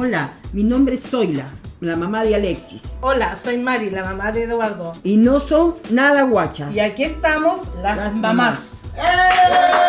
Hola, mi nombre es Zoila, la mamá de Alexis. Hola, soy Mari, la mamá de Eduardo. Y no son nada guachas. Y aquí estamos las, Las mamás. La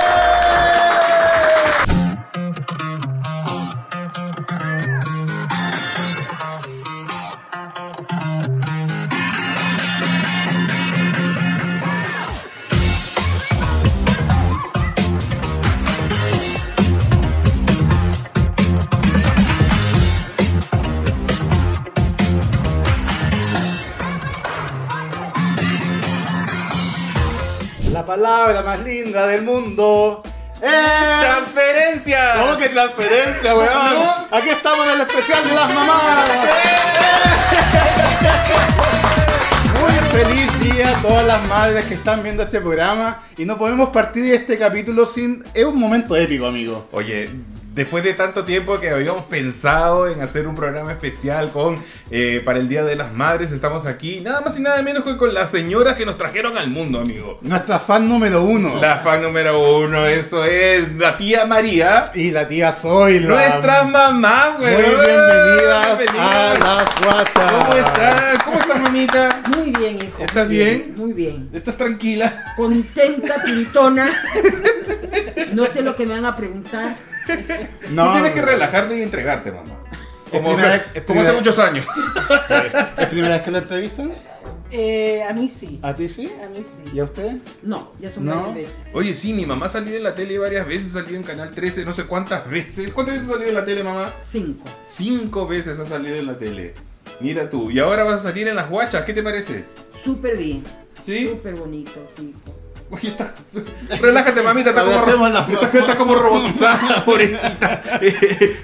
palabra más linda del mundo. ¡Eh! ¡Transferencia! ¿Cómo que transferencia, weón? Aquí estamos en el especial de las mamás. Muy feliz día a todas las madres que están viendo este programa y no podemos partir de este capítulo sin... Es un momento épico, amigo. Oye, después de tanto tiempo que habíamos pensado en hacer un programa especial con eh, para el Día de las Madres, estamos aquí nada más y nada menos que con las señoras que nos trajeron al mundo, amigo. Nuestra fan número uno. La fan número uno, eso es la tía María. Y la tía Zoila. Nuestras mamás, Muy güey. bienvenidas a las guachas. ¿Cómo estás? ¿Cómo estás, mamita? Muy bien, hijo. ¿Estás muy bien? Muy bien. ¿Estás tranquila? Contenta, pintona. No sé lo que me van a preguntar. No, Tú tienes que relajarte y entregarte, mamá. Como, primera es como hace muchos años. ¿Es primera vez que la entrevistan? Eh, a mí sí. ¿A ti sí? A mí sí. ¿Y a usted? No, ya son No. varias veces. Oye, sí, mi mamá ha salido en la tele varias veces, ha salido en Canal 13, no sé cuántas veces. ¿Cuántas veces ha salido en la tele, mamá? Cinco. Cinco veces ha salido en la tele. Mira tú, y ahora vas a salir en las guachas, ¿qué te parece? Súper bien. ¿Sí? Súper bonito, sí. hijo. Oye, está... Relájate, mamita, está como, las está, está como robotizada, pobrecita.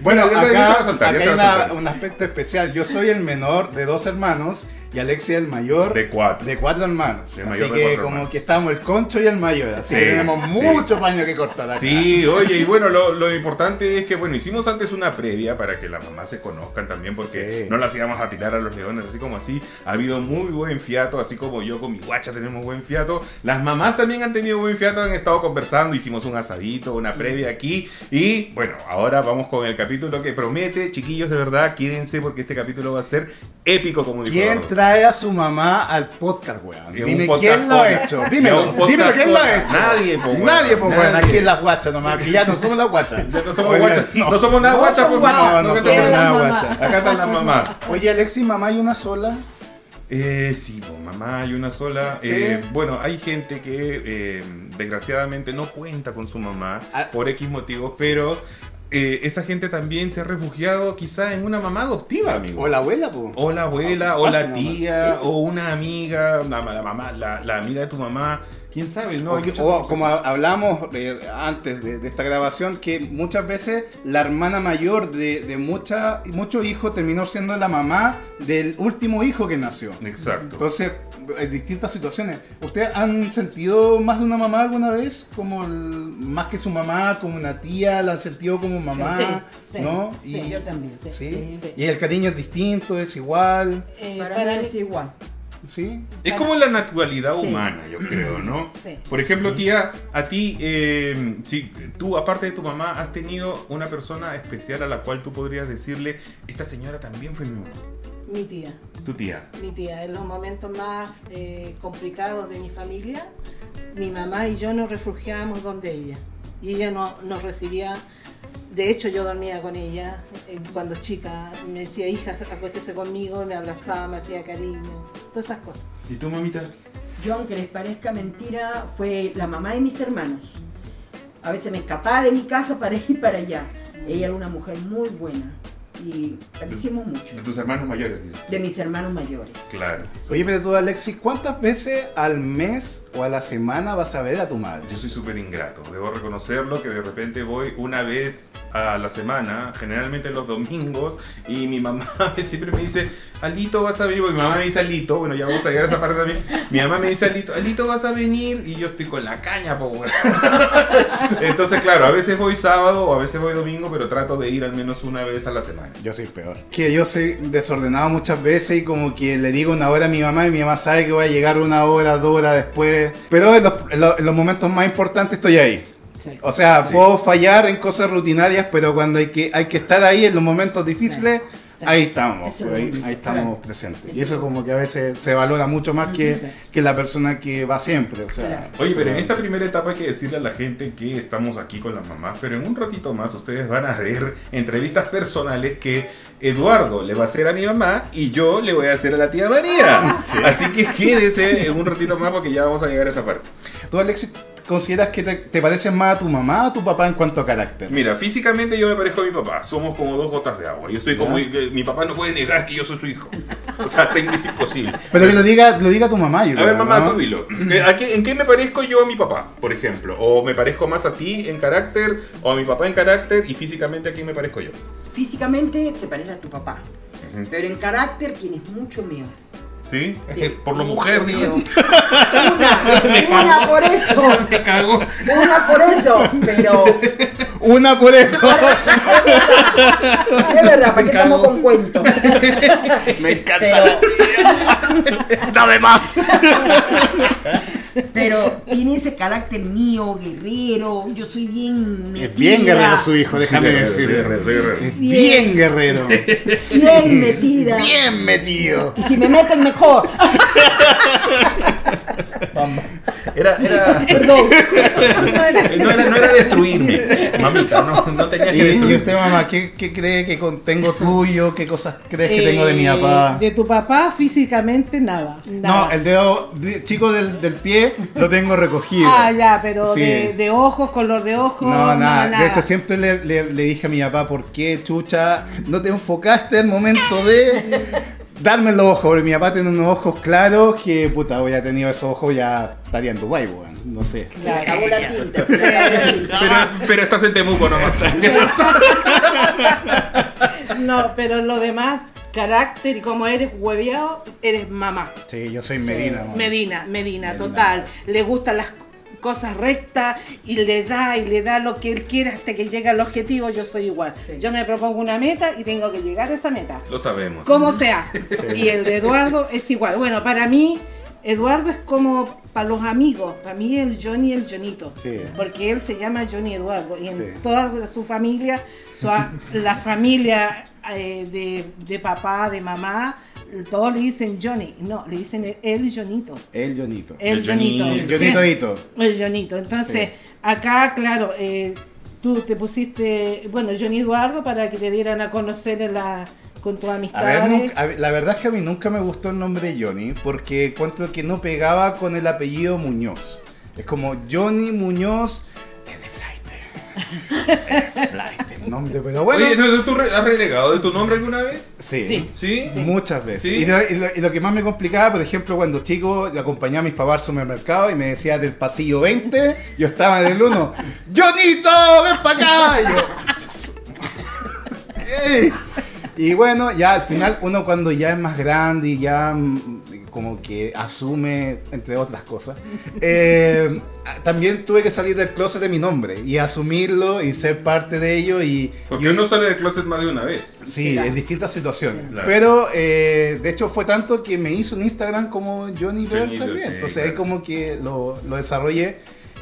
Bueno, acá, acá hay una- un aspecto especial. Yo soy el menor de dos hermanos y Alexia el mayor De cuatro. de cuatro hermanos. El así mayor que como hermanos. que estamos el concho y el mayor. Así Sí, que tenemos sí. mucho paño que cortar acá. Sí, oye, y bueno, lo, lo importante es que, bueno, hicimos antes una previa para que las mamás se conozcan también, porque Sí. no las íbamos a tirar a los leones, así como así. Ha habido muy buen fiato, así como yo con mi guacha tenemos buen fiato. Las mamás también han tenido buen fiato, han estado conversando, hicimos un asadito, una previa aquí. Y bueno, ahora vamos con el capítulo que promete, chiquillos, de verdad, quédense porque este capítulo va a ser épico, como dijo ¿Quién Eduardo. Trae a su mamá al podcast, weón? Dime podcast quién lo ha hecho. Es Dímelo, quién lo ha hecho. Nadie, po, weón. Nadie, pues, weón. Aquí en las guachas nomás. Aquí ya no somos las guachas. Ya no somos guachas, no. no. somos nada guachas, pues. No, no que somos nada guachas. Acá están las mamás. Oye, Alexi, mamá, ¿hay una sola? Eh, sí, pues, mamá, hay una sola. ¿Sí? Eh, bueno, hay gente que eh, desgraciadamente no cuenta con su mamá Ah. por X motivos, pero eh, esa gente también se ha refugiado quizá en una mamá adoptiva, amigo. ¿O la abuela, po? O la abuela, o Ah, la tía, o una amiga, la, la mamá, la, la amiga de tu mamá. ¿Quién sabe? No, O que- como hablamos eh, antes de, de esta grabación, que muchas veces la hermana mayor de, de mucha- muchos hijos terminó siendo la mamá del último hijo que nació. Exacto. Entonces, hay distintas situaciones. ¿Ustedes han sentido más de una mamá alguna vez? Como el- más que su mamá, como una tía, la han sentido como mamá, Sí, sí, ¿no? sí, y, Yo también. ¿sí? sí. Y el cariño es distinto, es igual, Eh, Para, para mí es igual. ¿sí? Es como la naturalidad Sí. humana, yo creo, ¿no? Sí. Por ejemplo, tía, a ti, eh, si tú, aparte de tu mamá, has tenido una persona especial a la cual tú podrías decirle, esta señora también fue mi mamá, mi tía. Tu tía. Mi tía, en los momentos más eh, complicados de mi familia, mi mamá y yo nos refugiábamos donde ella. Y ella no- nos recibía. De hecho, yo dormía con ella eh, cuando chica. Me decía, hija, acuéstese conmigo, y me abrazaba, me hacía cariño, todas esas cosas. ¿Y tu mamita? Yo, aunque les parezca mentira, fue la mamá de mis hermanos. A veces me escapaba de mi casa para ir para allá. Ella era una mujer muy buena y parecimos mucho De tus hermanos mayores, dices. de mis hermanos mayores. Claro. Oye, pero tú, Alexis, ¿cuántas veces al mes o a la semana vas a ver a tu madre? Yo soy súper ingrato, debo reconocerlo que de repente voy una vez a la semana, generalmente los domingos, y mi mamá siempre me dice, Alito vas a venir, porque mi mamá me dice Alito, bueno ya vamos a llegar a esa parte también, mi mamá me dice Alito, Alito vas a venir, y yo estoy con la caña, po. Entonces claro, a veces voy sábado o a veces voy domingo, pero trato de ir al menos una vez a la semana. Yo soy peor. Que yo soy desordenado muchas veces y como que le digo una hora a mi mamá y mi mamá sabe que voy a llegar una hora, dos horas después. Pero en los, en los- en los momentos más importantes estoy ahí. Sí. O sea, puedo fallar en cosas rutinarias, pero cuando hay que, hay que estar ahí en los momentos difíciles, Sí. Ahí estamos, pues, ahí, es ahí estamos claro. presentes. Eso Y eso es como que a veces se valora mucho más que, que la persona que va siempre. O sea, Claro. Oye, pero en esta primera etapa hay que decirle a la gente que estamos aquí con las mamás, pero en un ratito más ustedes van a ver entrevistas personales que Eduardo le va a hacer a mi mamá y yo le voy a hacer a la tía María. Así que quédese en un ratito más porque ya vamos a llegar a esa parte. ¿Tú, Alexis, consideras que te, te pareces más a tu mamá o a tu papá en cuanto a carácter? Mira, físicamente yo me parezco a mi papá. Somos como dos gotas de agua. Yo soy como. Mi papá no puede negar que yo soy su hijo. O sea, tengo es imposible. Pero que lo diga, lo diga tu mamá, yo A creo, ver, mamá, ¿no? tú dilo. ¿Qué- a qué- ¿En qué me parezco yo a mi papá, por ejemplo? ¿O me parezco más a ti en carácter? ¿O a mi papá en carácter? ¿Y físicamente a quién me parezco yo? Físicamente se parece a tu papá, pero en carácter tienes mucho mío. ¿Sí? Sí, por lo mucho mujer, digo. Una, una por eso, Me cago. una por eso, pero Una por eso. es verdad, ¿para qué estamos con cuentos? Me encanta. Pero, Dame más. Pero tiene ese carácter mío, guerrero, yo soy bien metida, Es bien guerrero su hijo, déjame guerrero. Es bien guerrero. bien metida. Bien metido. Y si me meten mejor. Era, era, Perdón. No era- no, era, no era destruirme, mamita, no, no tenía ¿Y, usted, mamá, qué, qué cree que tengo tuyo? ¿Qué cosas crees que Eh, tengo de mi papá? De tu papá físicamente nada. No, el dedo de- chico del, del pie lo tengo recogido. Ah, ya, pero Sí. de, de ojos, color de ojos. No, nada. nada. De hecho, siempre le, le- le dije a mi papá, ¿por qué, chucha, no te enfocaste al momento de darme los ojos? Porque mi papá tiene unos ojos claros que, puta, hubiera tenido esos ojos ya estaría en Dubái, weón. No sé. Se le acabó la tinta, se le acabó la tinta. Pero, pero estás en Temuco nomás. No, pero lo demás, carácter y como eres hueveado, eres mamá. Sí, yo soy Medina. mamá. Medina, Medina, Medina. total. Le gustan las cosas rectas y le da y le da lo que él quiere hasta que llega al objetivo. Yo soy igual. Sí. Yo me propongo una meta y tengo que llegar a esa meta. Lo sabemos. Como sea. Y el de Eduardo es igual. Bueno, para mí, Eduardo es como para los amigos. Para mí el Johnny el Jonito. Sí. Porque él se llama Johnny Eduardo. Y en Sí. toda su familia, su- la familia eh, de, de papá, de mamá, todos le dicen Johnny. No, le dicen el, el Jonito. El Jonito. El, Jonito. El Jonito. El Jonito. Entonces, Sí. acá, claro, eh, tú te pusiste, bueno, Johnny Eduardo para que te dieran a conocer en la, con tus A ver, a ver, la verdad es que a mí nunca me gustó el nombre Johnny porque encuentro que no pegaba con el apellido Muñoz. Es como Johnny Muñoz pero bueno. Oye, ¿tú, tú re- has renegado de tu nombre alguna vez? sí. Sí. ¿Sí? Muchas veces. ¿Sí? Y, lo, y lo- y lo que más me complicaba, por ejemplo, cuando chico le acompañaba a mis papás al supermercado y me decía del pasillo 20, yo estaba en el 1, ¡Jonito, ven para acá! Y yo. Y bueno, ya al final uno cuando ya es más grande y ya mm, como que asume, entre otras cosas, eh, también tuve que salir del closet de mi nombre y asumirlo y ser parte de ello y... Porque uno sale del closet más de una vez. Sí, Claro. en distintas situaciones. Claro. Pero eh, de hecho fue tanto que me hizo un Instagram como Johnny Bear Johnny también. sí, Entonces ahí claro. como que lo, lo desarrollé.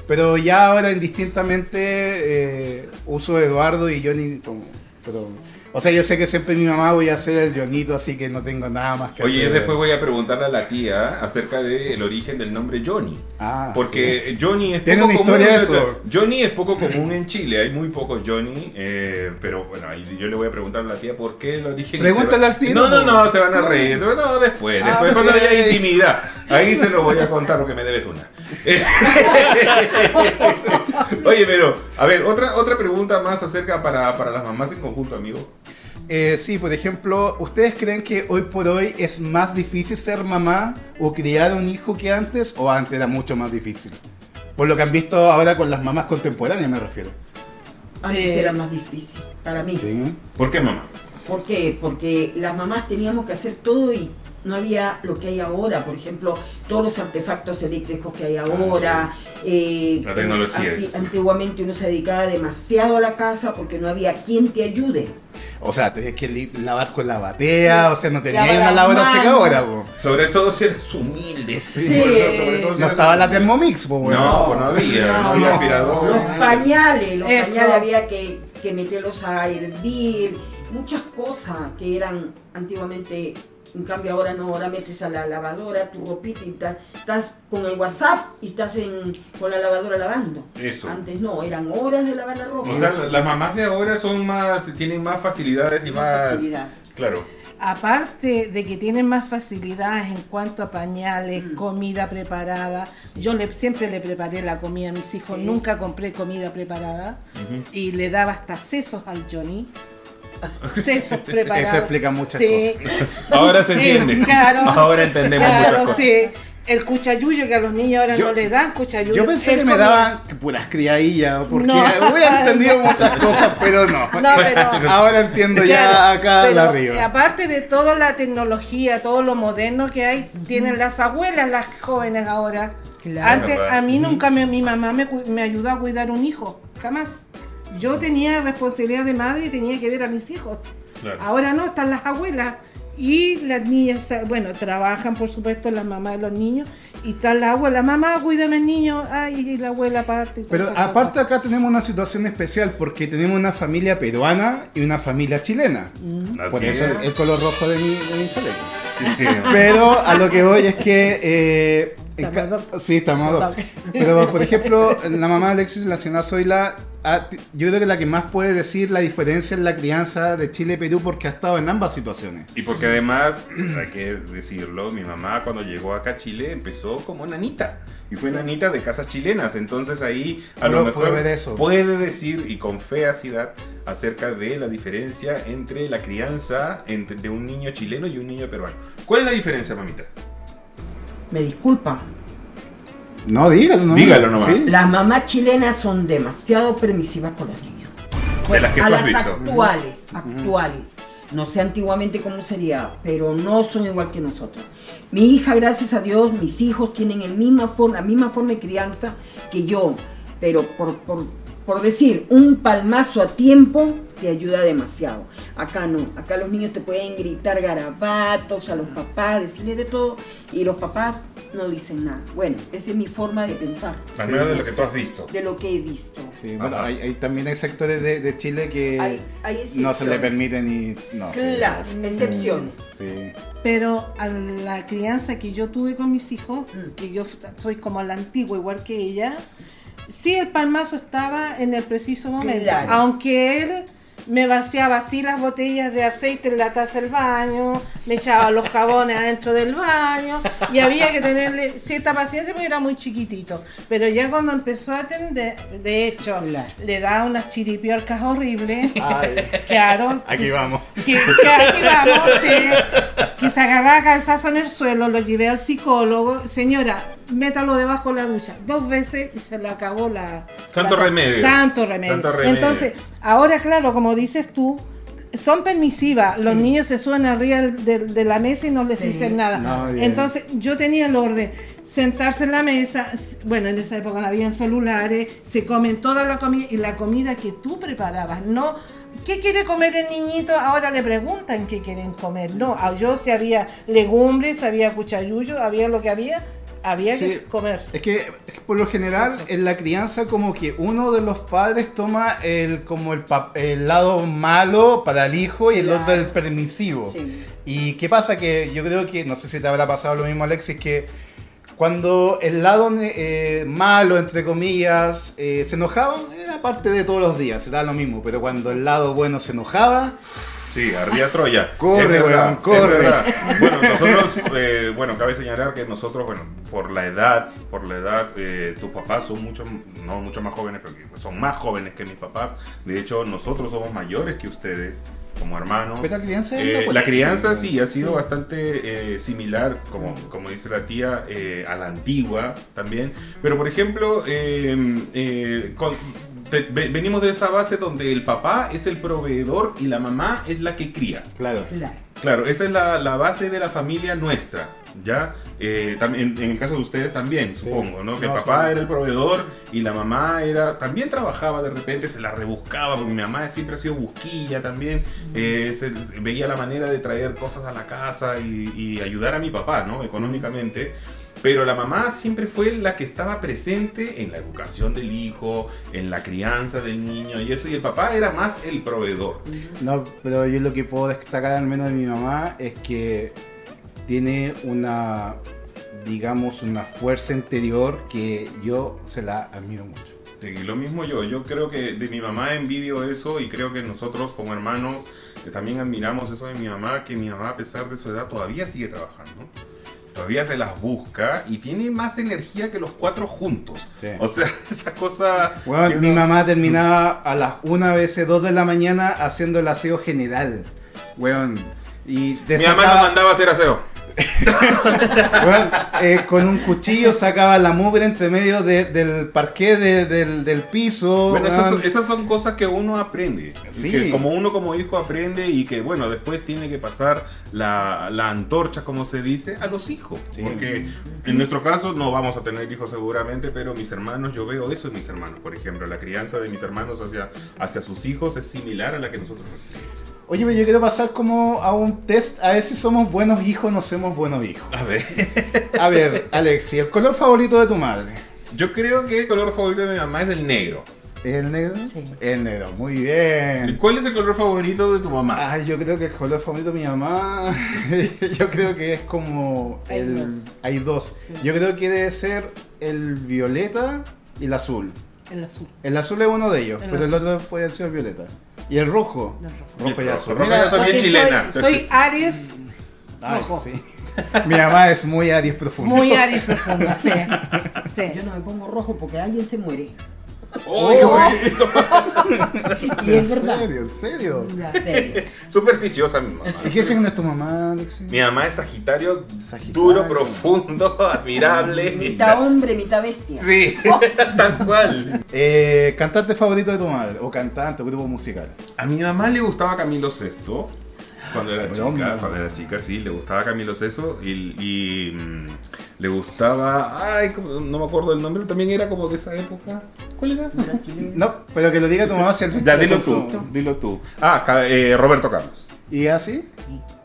Pero ya ahora indistintamente eh, uso Eduardo y Johnny como... Pero, o sea, yo sé que siempre mi mamá voy a hacer el Johnito, así que no tengo nada más que Oye, hacer. después voy a preguntarle a la tía acerca del origen del nombre Johnny. Ah, Porque Johnny es poco común. eso. Johnny es poco común en Chile, hay muy pocos Johnny, eh, pero bueno, ahí yo le voy a preguntar a la tía por qué el origen. Pregúntale al tío, No, no, no, se van a reír. No, después, Ah, después cuando haya intimidad. Ahí se lo voy a contar porque me debes una. Oye, pero, a ver, otra, otra pregunta más acerca para, para las mamás en conjunto, amigo. Eh, sí, por ejemplo, ¿ustedes creen que hoy por hoy es más difícil ser mamá o criar un hijo que antes o antes era mucho más difícil? Por lo que han visto ahora con las mamás contemporáneas me refiero. Antes Eh, era más difícil para mí. Sí. ¿Por qué, mamá? ¿Por qué? Porque las mamás teníamos que hacer todo y no había lo que hay ahora, por ejemplo, todos los artefactos eléctricos que hay ahora. eh, La tecnología. anti- antiguamente uno se dedicaba demasiado a la casa porque no había quien te ayude. O sea, tenías que lavar con la batea, o sea, no tenías Lavar una lavadora secadora, po. Sobre todo si eres humilde. Sí. Sobre- sobre todo si No estaba la humilde. Thermomix, po, weón. No, pues no había, no, No, había no. aspirador. Los pañales, los Eso. pañales había que, que meterlos a hervir, muchas cosas que eran antiguamente, en cambio ahora no, ahora metes a la lavadora tu ropita y ta- estás con el WhatsApp y estás en, con la lavadora lavando. Eso. Antes no, eran horas de lavar la ropa. O sea, las mamás de ahora son más, tienen más facilidades y Más más... facilidad. Claro. Aparte de que tienen más facilidades en cuanto a pañales, Mm. comida preparada, yo le, siempre le preparé la comida a mis hijos, Sí. nunca compré comida preparada y le daba hasta sesos al Johnny. Sesos preparados. Eso explica muchas Sí. Ahora se Sí, entiende. claro. Ahora entendemos muchas cosas. sí. El cuchayuyo que a los niños ahora Yo- no le dan cuchayuyo. Yo pensé que me daban puras criadillas, porque No. hubiera entendido muchas cosas, pero no. No, pero- Ahora entiendo ya Claro, acá pero, la arriba. Aparte de toda la tecnología, todo lo moderno que hay, tienen las abuelas, las jóvenes ahora. Claro. Antes, a mí nunca me, mi mamá me, cu- me ayudó a cuidar un hijo, jamás. Yo tenía responsabilidad de madre y tenía que ver a mis hijos. Claro. Ahora no, están las abuelas. Y las niñas, eh, bueno, trabajan por supuesto las mamás de los niños. Y están las abuelas, mamá, cuídame el niño. Ay, y la abuela aparte. y Pero aparte acá tenemos una situación especial porque tenemos una familia peruana y una familia chilena. Así Por eso el, es. el color rojo de mi, de mi chaleco. Sí. Pero a lo que voy es que... eh, sí, estamos. Ok. Pero, por ejemplo, la mamá de Alexis, la señora Zoila, yo creo que la que más puede decir la diferencia en la crianza de Chile y Perú porque ha estado en ambas situaciones. Y porque además, hay que decirlo, mi mamá cuando llegó acá a Chile empezó como nanita. Y fue nanita de casas chilenas. Entonces ahí a Uno lo mejor puede ver eso. puede decir y con feacidad acerca de la diferencia entre la crianza entre- de un niño chileno y un niño peruano. ¿Cuál es la diferencia, mamita? Me disculpa. No, dígalo, no. Dígalo nomás. ¿Sí? Las mamás chilenas son demasiado permisivas con los niños. De las que a tú has las visto. actuales, actuales. No sé antiguamente cómo sería, pero no son igual que nosotros. Mi hija, gracias a Dios, mis hijos tienen el misma forma, la misma forma de crianza que yo, pero por, por, por decir, un palmazo a tiempo te ayuda demasiado. Acá no, acá los niños te pueden gritar garabatos a los papás, decirle de todo, y los papás no dicen nada. Bueno, esa es mi forma de pensar, Al menos de lo que tú has visto. de lo que he visto. Sí, bueno, Ajá. hay, hay- también hay sectores de, de Chile que Hay- hay no se le permite ni... No, Claro, sí. excepciones. Sí. Pero a la crianza que yo tuve con mis hijos, Mm. que yo soy como la antigua igual que ella, sí el palmazo estaba en el preciso momento. Claro. Aunque él me vaciaba así las botellas de aceite en la taza del baño, me echaba los jabones adentro del baño y había que tenerle cierta paciencia porque era muy chiquitito. Pero ya cuando empezó a atender, de hecho, Claro. le da unas chiripiorcas horribles. Ay, Claro. aquí que- vamos. que, que aquí vamos, sí, que se agarraba cabezazo en el suelo, lo llevé al psicólogo, señora, métalo debajo de la ducha, dos veces y se le acabó la... Santo la- remedio. Santo remedio. Santo remedio. Entonces, ahora claro, como dices tú, son permisivas, los niños se suben arriba del- de, la mesa y no les Sí. dicen nada. No. Entonces, yo tenía el orden, sentarse en la mesa, bueno, en esa época no habían celulares, se comen toda la comida y la comida que tú preparabas, no... ¿Qué quiere comer el niñito? Ahora le preguntan qué quieren comer. No, a- yo si había legumbres, había cuchayuyo, había lo que había, había Sí. que comer. Es que, por lo general en la crianza como que uno de los padres toma el como el, el lado malo para el hijo y el Claro. otro el permisivo. Sí. Y qué pasa que yo creo que, no sé si te habrá pasado lo mismo Alexis, que cuando el lado eh, malo, entre comillas, eh, se enojaba, era parte de todos los días, era lo mismo, pero cuando el lado bueno se enojaba, Sí, ardía Troya. Corre, verdad, corre. Bueno, nosotros, eh, bueno, cabe señalar que nosotros, bueno, por la edad, por la edad, eh, tus papás son mucho, no mucho más jóvenes, pero son más jóvenes que mis papás. De hecho, nosotros somos mayores que ustedes, como hermanos. Pero la crianza Eh, la- crianza sí ha sido bastante eh, similar, como, como dice la tía, eh, a la antigua también. Pero por ejemplo, con- te- ve- venimos de esa base donde el papá es el proveedor y la mamá es la que cría. claro. Claro. Claro, esa es la, la base de la familia nuestra. ¿Ya? Eh, también, en el caso de ustedes también, supongo, ¿no? Que el papá sí. era el proveedor y la mamá era también trabajaba de repente, se la rebuscaba, porque mi mamá siempre ha sido busquilla también, eh, se- veía la manera de traer cosas a la casa y, y ayudar a mi papá, ¿no? Económicamente. Pero la mamá siempre fue la que estaba presente en la educación del hijo, en la crianza del niño y eso, y el papá era más el proveedor. No, pero yo lo que puedo destacar al menos de mi mamá es que tiene una, digamos, una fuerza interior que yo se la admiro mucho. Sí, lo mismo yo, yo creo que de mi mamá envidio eso y creo que nosotros como hermanos también admiramos eso de mi mamá, que mi mamá a pesar de su edad todavía sigue trabajando. Todavía se las busca y tiene más energía que los cuatro juntos. Sí. O sea, esa cosa... Bueno, que mi mamá terminaba a las una veces 2 de la mañana haciendo el aseo general. Weón. Y te Mi mamá nos mandaba a hacer aseo. eh, con un cuchillo sacaba la mugre entre medio de- del parqué de- del, del piso. Bueno, esas son, esas son cosas que uno aprende. Sí. que como uno como hijo aprende y que, bueno, después tiene que pasar la, la antorcha, como se dice, a los hijos. Sí. Porque en nuestro caso no vamos a tener hijos seguramente, pero mis hermanos, yo veo eso en mis hermanos. Por ejemplo, la crianza de mis hermanos hacia, hacia sus hijos es similar a la que nosotros recibimos. Oye, pero yo quiero pasar como a un test a ver si somos buenos hijos o no somos buenos hijos. A ver, A ver, Alexi, ¿el color favorito de tu madre? yo creo que el color favorito de mi mamá es el negro. ¿Es el negro? Sí. El negro, muy bien. ¿Cuál es el color favorito de tu mamá? Ay, yo creo que el color favorito de mi mamá, yo creo que es como Hay el... dos. Hay dos. Sí. Yo creo que debe ser el violeta y el azul. El azul. El azul es uno de ellos, El pero el otro puede ser el violeta. ¿Y el rojo? No, rojo. Rojo y Rojo, azul. rojo Mira. También chilena. Soy, soy Aries, ay, rojo. sí. Mi mamá es muy Aries profundo. muy Aries profundo, sí. sí. Yo no me pongo rojo porque alguien se muere. ¡Uy, qué bonito! Y es ¿En verdad. serio? ¿En serio? Ya. En serio. Supersticiosa mi mamá. ¿Y qué signo es tu mamá, Alexi? Mi mamá es Sagitario, Sagitario. duro, profundo, admirable. Mitad hombre, mitad bestia. Sí, tal cual. Eh, ¿Cantante favorito de tu madre? ¿O cantante o grupo musical? A mi mamá le gustaba Camilo Sesto. Cuando era chica, cuando era chica, sí, le gustaba Camilo Sesto y, y, mm, le gustaba, ay, no me acuerdo del nombre, también era como de esa época. ¿Cuál era? No, pero que lo diga tu mamá si el Ya, dilo tú, dilo tú. Ah, ca- eh, Roberto Carlos. ¿Y así?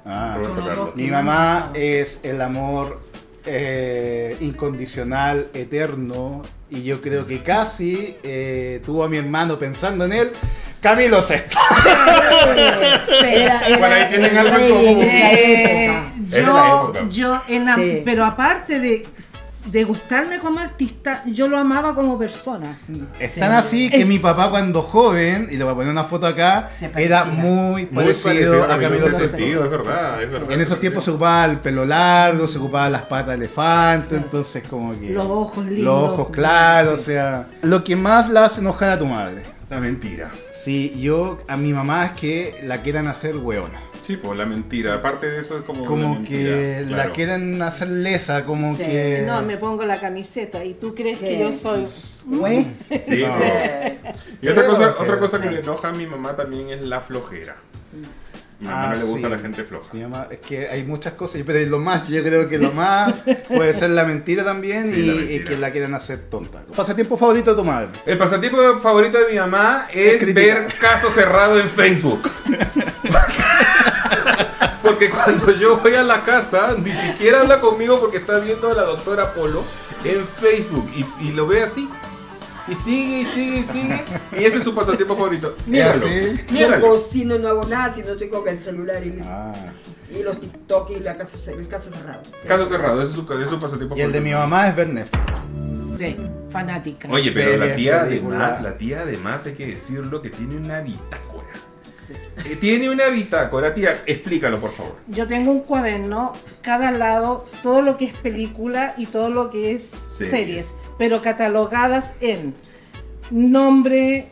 Ah, Roberto Carlos. dos. Mi mamá es el amor eh, incondicional, eterno, y yo creo que casi eh, tuvo a mi hermano pensando en él, Camilo Sesto. Sí. Era, era Bueno, ahí tienen el algo en rey en común. esa época. Era la yo, época. yo Sí. pero aparte de, de gustarme como artista, yo lo amaba como persona. Es Sí. tan así que mi papá cuando joven, y le voy a poner una foto acá, Se parecía. era muy Muy parecido, a Camilo en sentido, es verdad, es verdad. En esos tiempos se ocupaba el pelo largo, se ocupaba las patas de elefante, entonces como que... Los ojos lindos. Los ojos claros, o sea... Lo que más la hace enojar a tu madre. La mentira. Sí, yo a mi mamá es que la quieran hacer hueona. Sí, pues la mentira. Aparte de eso es como. Como una que mentira, la claro. quieren hacer lesa, como Sí. que... No, me pongo la camiseta y tú crees que yo soy... Güey. Sí, No. pues. Y otra cosa, otra cosa que sí. le enoja a mi mamá también es la flojera. A mi mamá Ah, no le gusta sí. la gente floja. Mi mamá, es que hay muchas cosas, pero lo más, yo creo que lo más puede ser la mentira también Sí, y, la y mentira. que la quieran hacer tonta. ¿Pasatiempo favorito de tu madre? El pasatiempo favorito de mi mamá es Es ver caso cerrado en Facebook. Porque cuando yo voy a la casa, ni siquiera habla conmigo porque está viendo a la doctora Polo en Facebook y, y lo ve así. Y sigue, y sigue, y sigue. Y ese es su pasatiempo favorito. Míralo. ¿Sí? No Míralo. cocino, no hago nada, si no estoy con el celular y, Ah. y los TikTok y la caso, el caso cerrado. Caso cerrado, ese es su, ese es su pasatiempo Y el de favorito. mi mamá es ver Netflix. Sí, fanática. Oye, pero la tía además, la tía además hay que decirlo que tiene una bitácora. Tiene una bitácora, tía, explícalo por favor. Yo tengo un cuaderno, cada lado, todo lo que es película y todo lo que es Series. series, pero catalogadas en nombre,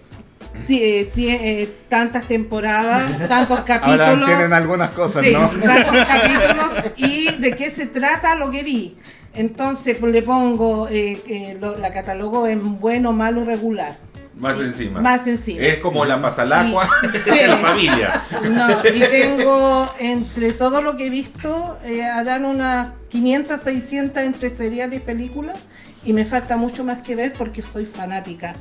eh, eh, tantas temporadas, tantos capítulos. Ahora entienden algunas cosas, Sí, ¿no? tantos capítulos y de qué se trata lo que vi. Entonces pues, le pongo, eh, eh, lo- la catalogo en bueno, malo, regular. Más encima. Más encima. Es como la pasalacua Y- sí. de la familia. No, y tengo entre todo lo que he visto, eh, harán unas 500, 600 entre seriales y películas, y me falta mucho más que ver porque soy fanática.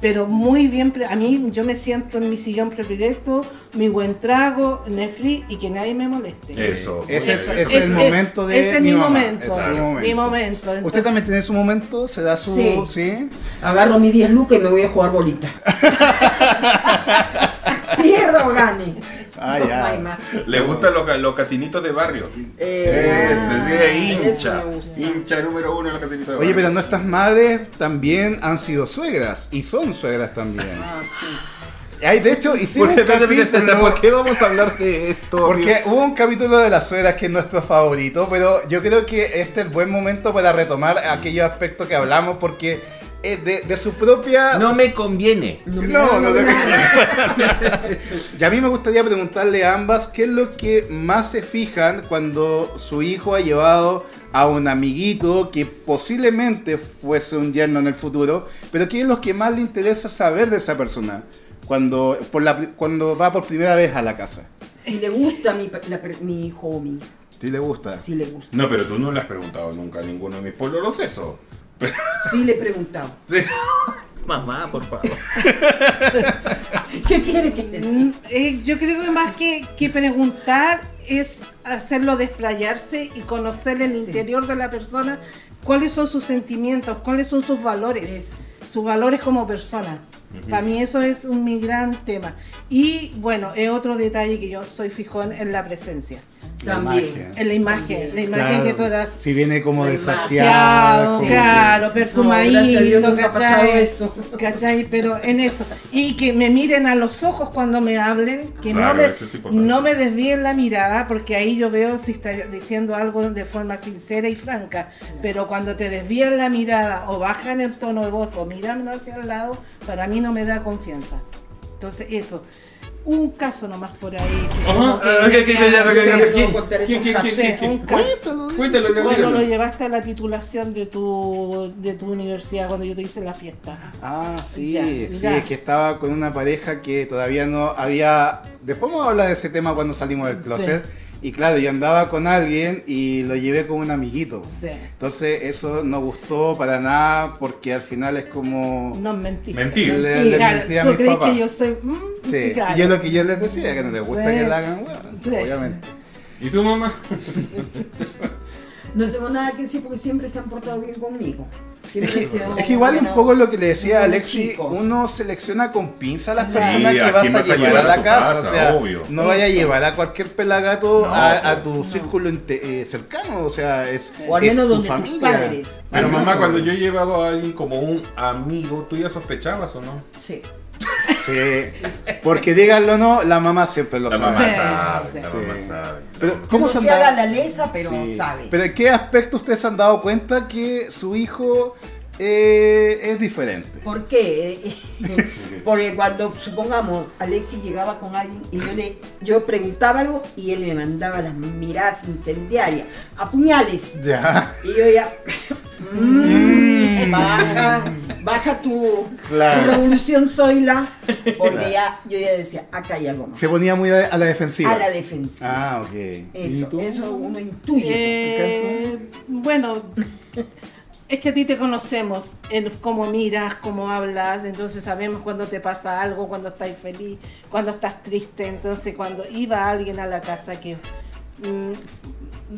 Pero muy bien, pre- a mí yo me siento en mi sillón predilecto, mi buen trago, Netflix y que nadie me moleste. Eso. Ese es, el es- momento de ese es mi, mi momento, Ese es mi momento. momento, ¿Usted también tiene su momento? ¿Se da su...? Sí. ¿Sí? Agarro mis 10 lucas y me voy a jugar bolita. Pierda o gane. Ah, No ya. más. Le gustan los, los casinitos de barrio. Eh, Es, es hincha. Hincha número uno en los casinitos de Oye, barrio. pero nuestras madres también han sido suegras y son suegras también. Ah, sí. Hay, de hecho, hicimos un Espérate, espérate, espérate, capítulo... ¿Por qué vamos a hablar de esto? Porque hubo un capítulo de las suegras que es nuestro favorito, pero yo creo que este es el buen momento para retomar aquellos aspectos que hablamos, porque de, de su propia... No me conviene. No, me No, no te nada. Y a mí me gustaría preguntarle a ambas qué es lo que más se fijan cuando su hijo ha llevado a un amiguito que posiblemente fuese un yerno en el futuro, pero qué es lo que más le interesa saber de esa persona cuando, por la, cuando va por primera vez a la casa. Si le gusta mi, la mi hijo o mi Si le gusta. si le gusta. No, pero tú no le has preguntado nunca a ninguno de mis pololos eso. Sí le he preguntado. Mamá, por favor. ¿Qué quiere que le diga? Mm, eh, yo creo que más que, que preguntar es hacerlo desplayarse y conocer el Sí. interior de la persona, cuáles son sus sentimientos, cuáles son sus valores, Eso. sus valores como persona. Para mí eso es un mi gran tema. Y bueno, es otro detalle que yo soy fijón en la presencia, La También. imagen. en la imagen, la imagen Claro, que tú das. Si viene como La desasiado. Como claro, perfumadito, No, ¿cachai? eso. ¿Cachai? Pero en eso. Y que me miren a los ojos cuando me hablen, que Claro, no, me, no me desvíen la mirada, porque ahí yo veo si está diciendo algo de forma sincera y franca. Pero cuando te desvían la mirada o bajan el tono de voz o miran hacia el lado, para mí no me da confianza. Entonces, eso. Un caso nomás por ahí. ah, Sí, ya, puedo ¿quién? contar esos ¿Quién, quién, casos. quién, Sí, Cuando lo llevaste a la titulación de tu, de tu universidad, cuando yo te hice la fiesta. Ah, sí, Ya, sí, ya. es que estaba con una pareja que todavía no había... Después vamos a hablar de ese tema cuando salimos del closet. Y claro, yo andaba con alguien y lo llevé con un amiguito. Sí. Entonces eso no gustó para nada porque al final es como... No mentiste. Mentir. Le, le Claro, mentí a ¿Tú mis papás. que yo soy.? mm, Sí, claro. y es lo que yo les decía, que no les gusta Sí. que la hagan, weón, Sí. obviamente. ¿Y tu mamá? No tengo nada que decir porque siempre se han portado bien conmigo. Es que, es que igual un poco lo que le decía buenos Alexi, chicos. uno selecciona con pinza a las Sí, personas ¿a que vas a vas a llevar a llevar a la casa. casa? o sea, Obvio. no vaya a llevar a cualquier pelagato No, a, a no. tu círculo eh, cercano, o sea, es, O al es menos tu donde tus familia. padres. Pero mamá, cuando yo he llevado a alguien como un amigo, ¿tú ya sospechabas o no? Sí. Sí, porque díganlo o no, la mamá siempre lo La sabe. mamá Sí, sabe, sí. la mamá sabe. Pero, ¿cómo no se haga la lesa, pero Sí. sabe. Pero ¿en qué aspecto ustedes se han dado cuenta que su hijo eh, es diferente? ¿Por qué? Porque cuando, supongamos, Alexis llegaba con alguien y yo le yo preguntaba algo y él me mandaba las miradas incendiarias, a puñales. Ya. Y yo ya, mm, baja, baja tu, Claro. tu revolución, Zoila, porque ya, yo ya decía, acá hay algo más. Se ponía muy a la defensiva. A la defensiva. Ah, ok. ¿Y Eso, eso uno intuye. Eh, bueno, es que a ti te conocemos, en cómo miras, cómo hablas, entonces sabemos cuando te pasa algo, cuando estás feliz, cuando estás triste. Entonces, cuando iba alguien a la casa, que mm,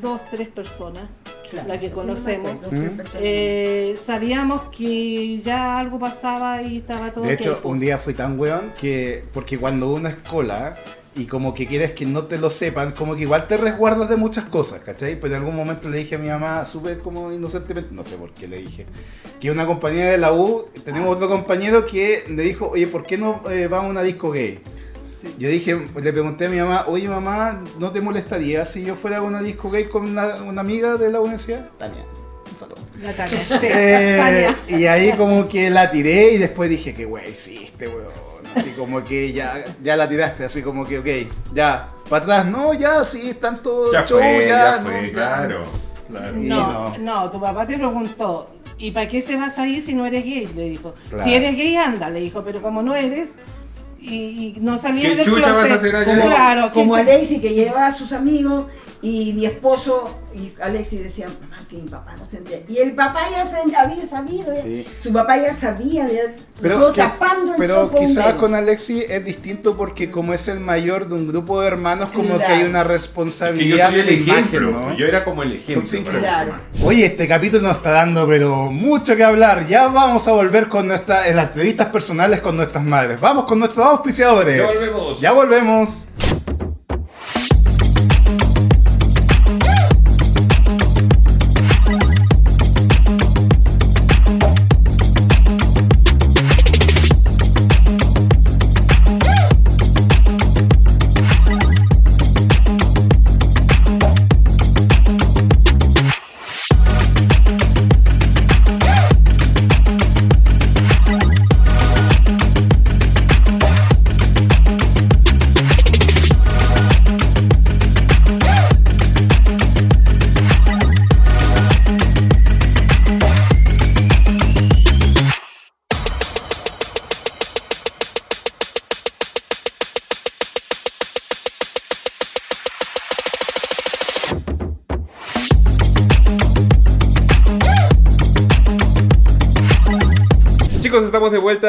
dos, tres personas, Claro, la que conocemos, acuerdo, ¿Mm? eh, sabíamos que ya algo pasaba y estaba todo De hecho, pues. un día fui tan weón que. Porque cuando uno es cola y como que quieres que no te lo sepan, como que igual te resguardas de muchas cosas, ¿cachai? Pero en algún momento le dije a mi mamá, súper como inocentemente, no sé por qué le dije, que una compañera de la U, tenemos otro compañero que le dijo, oye, ¿por qué no eh, vamos a una disco gay? Sí. Yo dije, le pregunté a mi mamá, oye mamá, ¿no te molestaría si yo fuera a una disco gay con una, una amiga de la universidad? Tania, un saludo. La Tania, sí, Eh, Tania. y ahí como que la tiré y después dije que güey, sí, este weón. Así como que ya, ya la tiraste, así como que, ok, ya, para atrás, no, ya, sí, tanto Ya show, fue, ya no, fue, claro. claro. No, no, tu papá te preguntó, ¿Y para qué se vas a ir si no eres gay? Le dijo. Claro. Si eres gay, anda, le dijo, pero como no eres y, y no salías ¿Qué del chucha vas a closet, hacer allá? como, claro, como que se- Alexi que llevaba a sus amigos y mi esposo y Alexi decían, mamá, que mi papá no se entera. Y el papá ya se había sabido. Sí. su papá ya sabía, ya, Pero, que- tapando el pero quizás con Alexi es distinto porque como es el mayor de un grupo de hermanos, como que hay una Que yo responsabilidad soy el de la imagen, ejemplo. ¿no? Yo era como el ejemplo. Claro. Oye, este capítulo nos está dando pero mucho que hablar. Ya vamos a volver con nuestra, en las entrevistas personales con nuestras madres. Vamos con nuestros auspiciadores. Ya volvemos. Ya volvemos.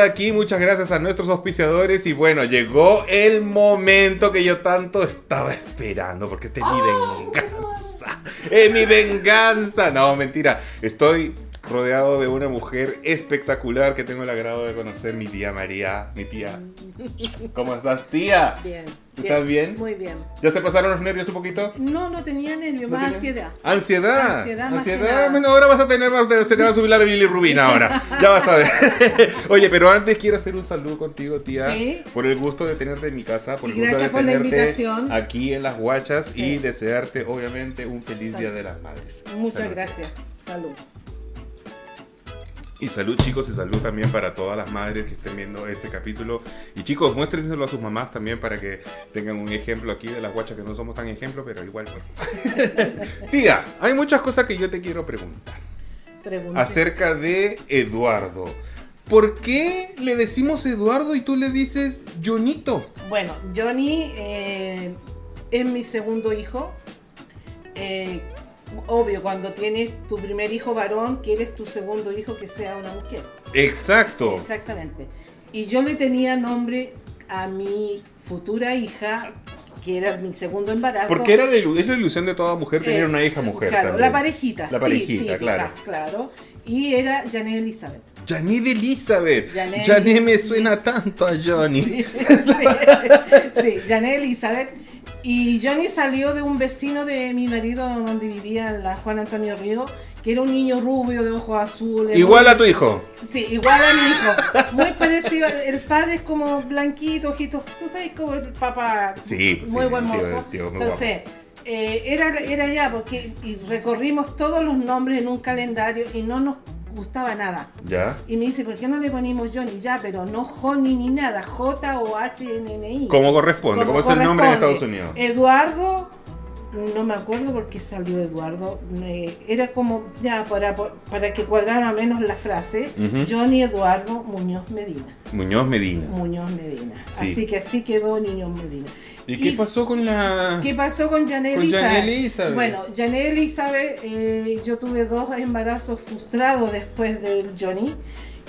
Aquí. Muchas gracias a nuestros auspiciadores. Y bueno, llegó el momento que yo tanto estaba esperando. Porque esta es mi venganza. Es mi venganza. No, mentira. Estoy rodeado de una mujer espectacular que tengo el agrado de conocer, mi tía María. Mi tía. ¿Cómo estás, tía? Bien. ¿Tú estás bien? Muy bien. ¿Ya se pasaron los nervios un poquito? No, no tenía nervio, ¿No más tenía? ansiedad. Ansiedad. Ansiedad más. Bueno, ahora vas a tener más, se te va a subir la bilirrubina ahora. Ya vas a ver. Oye, pero antes quiero hacer un saludo contigo, tía. Sí. Por el gusto de tenerte en mi casa, por Y el gusto gracias de por la tenerte invitación. aquí en las guachas Sí. y desearte, obviamente, un feliz Salud. Día de las Madres. Muchas Salud. gracias. Salud. Y salud chicos y salud también para todas las madres que estén viendo este capítulo. Y chicos, muéstrenselo a sus mamás también para que tengan un ejemplo aquí de las guachas que no somos tan ejemplo, pero igual. pues. Tía, hay muchas cosas que yo te quiero preguntar. Pregunte. acerca de Eduardo. ¿Por qué le decimos Eduardo y tú le dices Jonito? Bueno, Johnny eh, es mi segundo hijo. Eh, obvio, cuando tienes tu primer hijo varón, quieres tu segundo hijo que sea una mujer. Exacto. Exactamente. Y yo le tenía nombre a mi futura hija, que era mi segundo embarazo. Porque era la, es la ilusión de toda mujer tener Eh, una hija mujer. Claro, también. la parejita. La parejita, tí- típica, claro. claro. Y era Janet Elizabeth. Janet Elizabeth. Janet- me suena tanto a Johnny. sí, sí, Janet Elizabeth. Y Johnny salió de un vecino de mi marido donde vivía la Juan Antonio Río, que era un niño rubio de ojos azules. Igual muy- a tu hijo. Sí, igual a mi hijo. Muy parecido. El padre es como blanquito, ojitos. Tú sabes como el papá. Sí, Muy sí, buen tío- mozo. el tío muy Entonces, eh, era, era ya, porque y recorrimos todos los nombres en un calendario y no nos gustaba nada. ¿Ya? Y me dice, ¿por qué no le ponemos Johnny? Ya, pero no Johnny ni nada. J o H N N I. Como corresponde, como, es el nombre en. Estados Unidos. Eduardo, no me acuerdo por qué salió Eduardo. eh, era como, ya, para, para que cuadrara menos la frase. Johnny Eduardo Muñoz Medina. Muñoz Medina. Muñoz Medina. Sí. Así que así quedó Muñoz Medina. ¿Y qué pasó con la...? ¿Qué pasó con Janet Con Elizabeth? Bueno, Janet Elizabeth, eh, yo tuve dos embarazos frustrados después del Johnny.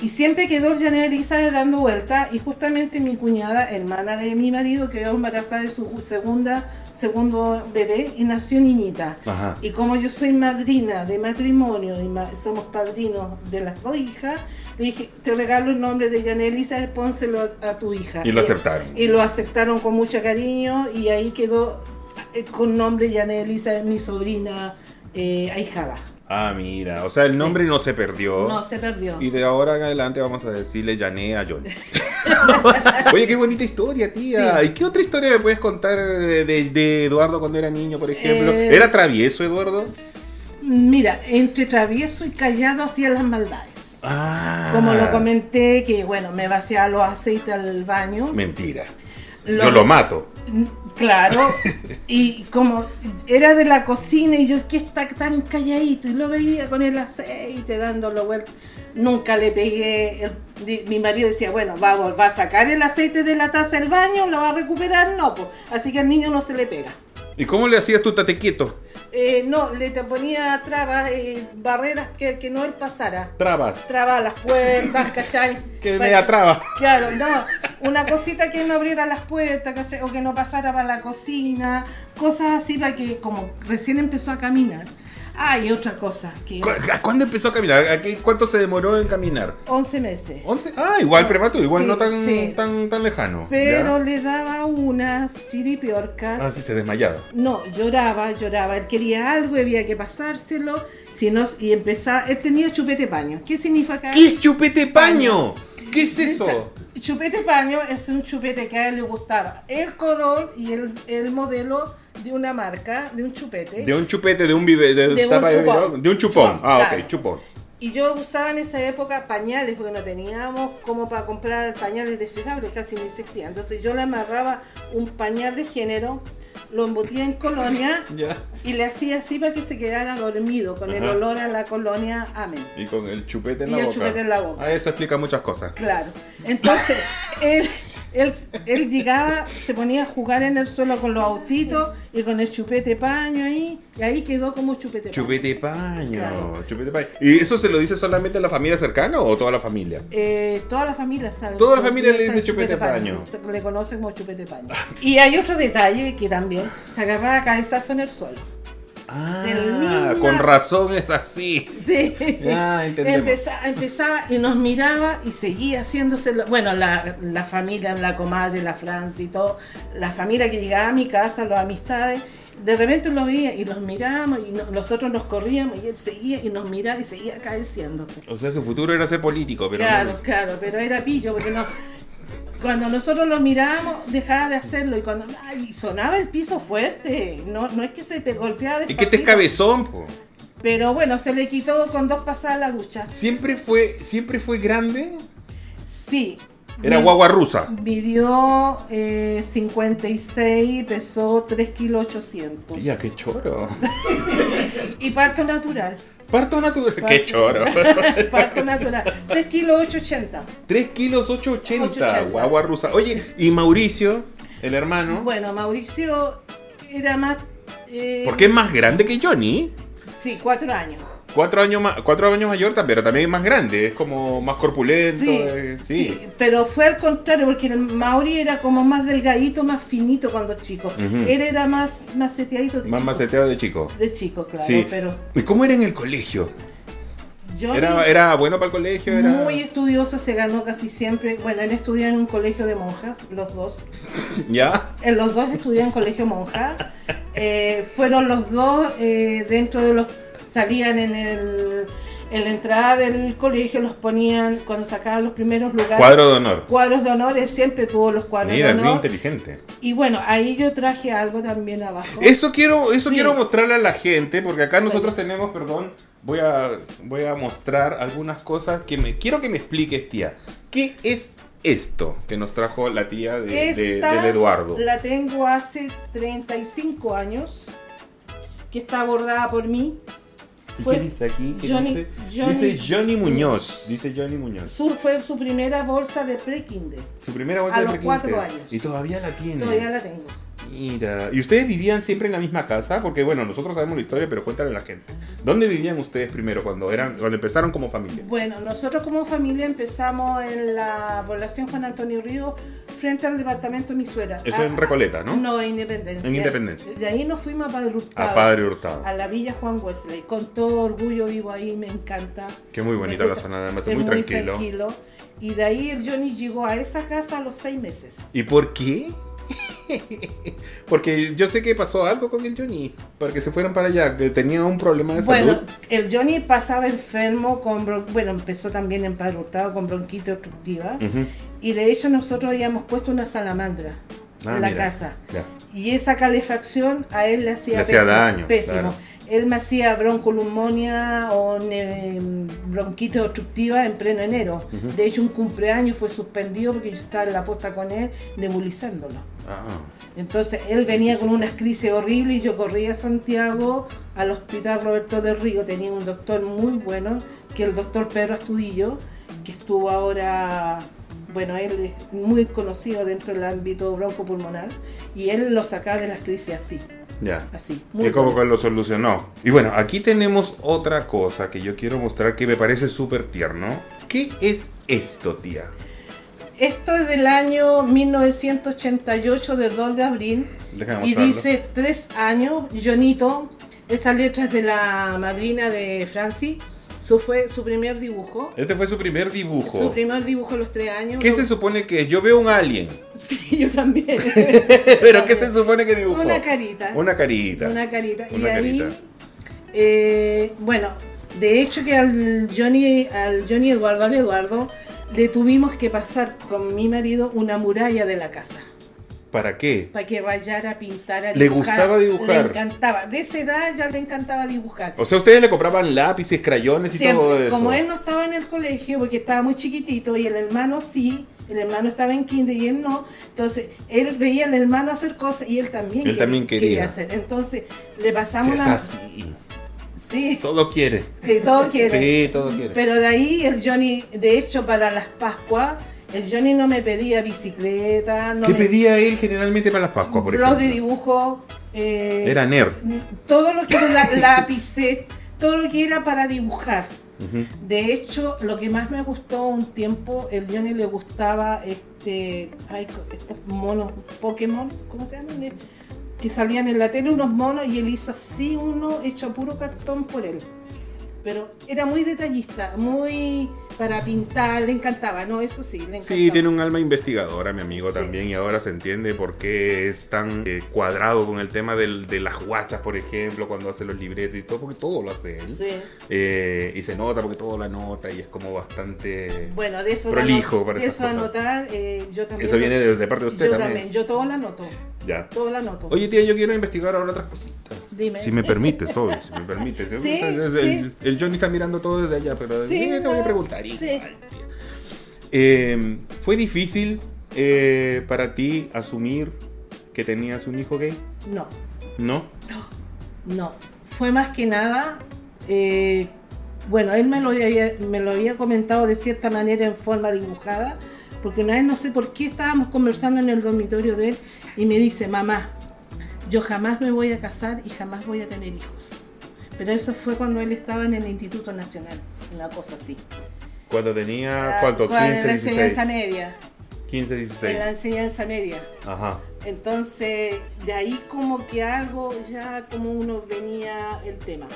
Y siempre quedó Janet Elizabeth dando vuelta. Y justamente mi cuñada, hermana de mi marido, quedó embarazada de su segunda, segundo bebé y nació niñita. Ajá. Y como yo soy madrina de matrimonio y ma- somos padrinos de las dos hijas, le dije, te regalo el nombre de Elizabeth, pónselo a, a tu hija. Y lo aceptaron. Y lo aceptaron con mucho cariño y ahí quedó eh, con nombre Elizabeth, mi sobrina eh, ahijada. Ah, mira. O sea, el Sí. nombre no se perdió. No se perdió. Y de ahora en adelante vamos a decirle Jané a Johnny. Oye, qué bonita historia, tía. Sí. ¿Y qué otra historia me puedes contar de, de- de Eduardo cuando era niño, por ejemplo? Eh, ¿Era travieso Eduardo? Mira, entre travieso y callado hacía las maldades. Ah. Como lo comenté, que bueno, me vaciaba los aceites al baño. Mentira. Lo- Yo lo mato. Claro, y como era de la cocina y yo que está tan calladito y lo veía con el aceite dándolo vuelta. Nunca le pegué, el- mi marido decía, bueno, va, va a sacar el aceite de la taza del baño, lo va a recuperar, no, pues, así que al niño no se le pega. ¿Y cómo le hacías tú tate quieto? Eh, no, le te ponía trabas, eh, barreras que, que no él pasara. Trabas. Traba las puertas, ¿cachai? Que me atraba. Claro, no, una cosita que no abriera las puertas, ¿cachai? o que no pasara para la cocina, cosas así para que como recién empezó a caminar. Ah, y otra cosa, que ¿Cu- ¿Cuándo empezó a caminar? ¿A qué- ¿Cuánto se demoró en caminar? 11 meses. ¿11? Ah, igual prematuro, igual Sí, no tan, sí. tan, tan lejano. Pero ¿ya? le daba unas chiripiorcas. Ah, sí, se desmayaba. No, lloraba, lloraba. Él quería algo, había que pasárselo. Si no, y empezaba. Él tenía chupete paño. ¿Qué significa? ¿Qué es chupete paño? ¿Qué es eso? Chupete paño es un chupete que a él le gustaba. El color y el, el modelo de una marca, de un chupete. De un chupete, de un vive, de, De un tapa de, chupón. vidrio, de un chupón. Chupón, ah, claro. ok, chupón. Y yo usaba en esa época pañales, porque no teníamos como para comprar pañales desechables, casi no existía. Entonces yo le amarraba un pañal de género, lo embotía en colonia y le hacía así para que se quedara dormido, con el olor a la colonia Amén. Y con el chupete en Y la el boca. chupete en la boca. Ah, eso explica muchas cosas. Claro. Entonces, él, él, él llegaba, se ponía a jugar en el suelo con los autitos y con el chupete paño ahí, y ahí quedó como chupete paño. Chupete paño, Claro. chupete paño. ¿Y eso se lo dice solamente a la familia cercana o toda la familia? Eh, toda la familia sabe. Toda la familia le dice chupete paño. Se le conoce como chupete paño. Y hay otro detalle que también se agarraba a cabezazo en el suelo. Ah, con razón es así. Sí. Ah, empezaba, empezaba y nos miraba y seguía haciéndose. lo- Bueno, la, la familia, la comadre, la Francia y todo, la familia que llegaba a mi casa, las amistades, de repente lo veía y los mirábamos y no- nosotros nos corríamos y él seguía y nos miraba y seguía acaeciéndose. O sea, su futuro era ser político, pero claro, no. claro, pero era pillo porque no. Cuando nosotros lo mirábamos, dejaba de hacerlo y cuando ay, sonaba el piso fuerte, no, no es que se te golpeaba ¿Y qué te es cabezón, po? Pero bueno, se le quitó con dos pasadas la ducha. Siempre fue, siempre fue grande. Sí. Era guagua rusa. Midió eh, 56, pesó 3 kilos 800. Tía, qué choro. Y parto natural. Parto natural. Qué choro. parto natural. 3 kilos 880. 3 kilos 880, 880. guagua rusa. Oye, y Mauricio, el hermano, Bueno, Mauricio era más... eh, ¿por qué es más grande que Johnny? Sí, 4 años. Cuatro años, más, cuatro años mayor, también, pero también es más grande, es como más corpulento. Sí, eh, sí. sí, pero fue al contrario, porque el Mauri era como más delgadito, más finito cuando chico. Ujú. Él era más maceteadito de Más chico. maceteado de chico. De chico, claro, sí. pero ¿Y cómo era en el colegio? yo... ¿Era, era bueno para el colegio? Era... Muy estudioso, se ganó casi siempre. Bueno, él estudiaba en un colegio de monjas, los dos. ¿Ya? Eh, Los dos estudiaban en colegio monja. Eh, fueron los dos eh, dentro de los. Salían en el. En la entrada del colegio los ponían cuando sacaban los primeros lugares. Cuadro de honor. Cuadros de honor, él siempre tuvo los cuadros Mira, de honor. inteligente. Y bueno, ahí yo traje algo también abajo. Eso quiero, eso Sí. quiero mostrarle a la gente, porque acá nosotros tenemos, perdón, voy a, voy a mostrar algunas cosas que me quiero que me expliques, tía. ¿Qué es esto que nos trajo la tía de, Eduardo? La tengo hace 35 años, que está bordada por mí. ¿Y fue qué dice aquí? ¿Qué Johnny- dice? Johnny- dice Johnny Muñoz. Dice Johnny Muñoz. Su, fue su primera bolsa de pre-kinder. Su primera bolsa a de los prequinter. cuatro años. Y todavía la tiene. Todavía la tengo. Mira, ¿y ustedes vivían siempre en la misma casa? Porque bueno, nosotros sabemos la historia, pero cuéntale a la gente. ¿Dónde vivían ustedes primero cuando eran cuando empezaron como familia? Bueno, nosotros como familia empezamos en la población Juan Antonio Río, frente al departamento de mi suegra. Eso en Recoleta, ¿no? No, en Independencia. En Independencia. De ahí nos fuimos a Padre Hurtado. A Padre Hurtado. A la Villa Juan Wesley. Con todo orgullo vivo ahí, me encanta. Que muy bonita la zona, además es Es muy tranquilo. Y de ahí el Johnny llegó a esa casa a los seis meses. ¿Y por qué? Porque yo sé que pasó algo con el Johnny, para que se fueran para allá, que tenía un problema de Bueno, salud. el Johnny pasaba enfermo con, bueno, empezó también Hurtado con bronquitis obstructiva. Y de hecho nosotros habíamos puesto una salamandra Ah, en la mira, casa. ya. Y esa calefacción a él le hacía, Le hacía pésimo, daño, pésimo. claro. Él me hacía broncoleumonia o ne- bronquitis obstructiva en pleno enero. De hecho, un cumpleaños fue suspendido porque yo estaba en la posta con él nebulizándolo. Ah, Entonces él venía con unas crisis horribles y yo corría a Santiago al hospital Roberto del Río. Tenía un doctor muy bueno, que es el doctor Pedro Astudillo, que estuvo ahora, bueno, él es muy conocido dentro del ámbito broncopulmonar y él lo sacaba de las crisis así, ya. así. Y Muy que lo solucionó. Y bueno, aquí tenemos otra cosa que yo quiero mostrar que me parece súper tierno. ¿Qué es esto, tía? Esto es del año 1988, del 2 de abril, Déjame y mostrarlo. dice tres años, Jonito. Esa letra es de la madrina de Franci. Su fue su primer dibujo. Este fue su primer dibujo. Su primer dibujo a los tres años. ¿Qué Lo- se supone que es? Yo veo un alien. Sí, yo también. ¿Pero qué se supone que dibujó? Una carita. Una carita. Una carita. y ahí, eh, bueno, de hecho que al Johnny, al Johnny Eduardo, al Eduardo, le tuvimos que pasar con mi marido una muralla de la casa. ¿Para qué? Para que rayara, pintara, Le gustaba dibujar. Le encantaba. De esa edad ya le encantaba dibujar. O sea, ustedes le compraban lápices, crayones y Siempre, todo eso. como él no estaba en el colegio porque estaba muy chiquitito y el hermano sí, el hermano estaba en kinder y él no, entonces él veía al hermano hacer cosas y él también, Él también quería. hacer. Entonces le Sí, pasamos es la... así. Sí, Todo quiere. que todo quiere. Sí, todo quiere. Pero de ahí el Johnny, de hecho para las Pascuas, el Johnny no me pedía bicicleta, no ¿Qué me pedía él generalmente para las Pascuas, por blog de ejemplo? dibujo. eh, Era nerd. todo lo que era lápices, todo lo que era para dibujar. De hecho, lo que más me gustó un tiempo, el Johnny le gustaba este, ay, estos monos Pokémon, ¿cómo se llaman? Eh, Que salían en la tele unos monos y él hizo así uno hecho a puro cartón por él. Pero era muy detallista, muy para pintar, le encantaba, ¿no? Eso sí, le encantaba. Sí, tiene un alma investigadora, mi amigo, Sí. también, y ahora se entiende por qué es tan eh, cuadrado con el tema del- de las guachas, por ejemplo, cuando hace los libretos y todo, porque todo lo hace él. Sí. Eh, y se nota porque todo lo anota y es como bastante... Bueno, de eso, Prolijo para eso cosas. anotar, eh, yo también. Eso viene de, de parte de usted yo también. también, yo todo lo anoto, Ya. todo lo anoto. Oye, tía, yo quiero investigar ahora otras cositas. Dime. Si me permites, todo, si me permites. Sí, el, Johnny está mirando todo desde allá, pero Sí, yo te voy a no, preguntar. Eh, ¿Fue difícil eh, para ti asumir que tenías un hijo gay? No. ¿No? No, fue más que nada, eh, bueno, él me lo, había, me lo había comentado de cierta manera en forma dibujada, porque una vez no sé por qué estábamos conversando en el dormitorio de él y me dice, mamá, yo jamás me voy a casar y jamás voy a tener hijos. Pero eso fue cuando él estaba en el Instituto Nacional, una cosa así. Cuando tenía, Ah, ¿cuánto? en 15, la enseñanza 16. media. 15, En la 16. enseñanza media. Ajá. Entonces, de ahí como que algo ya como uno venía el tema.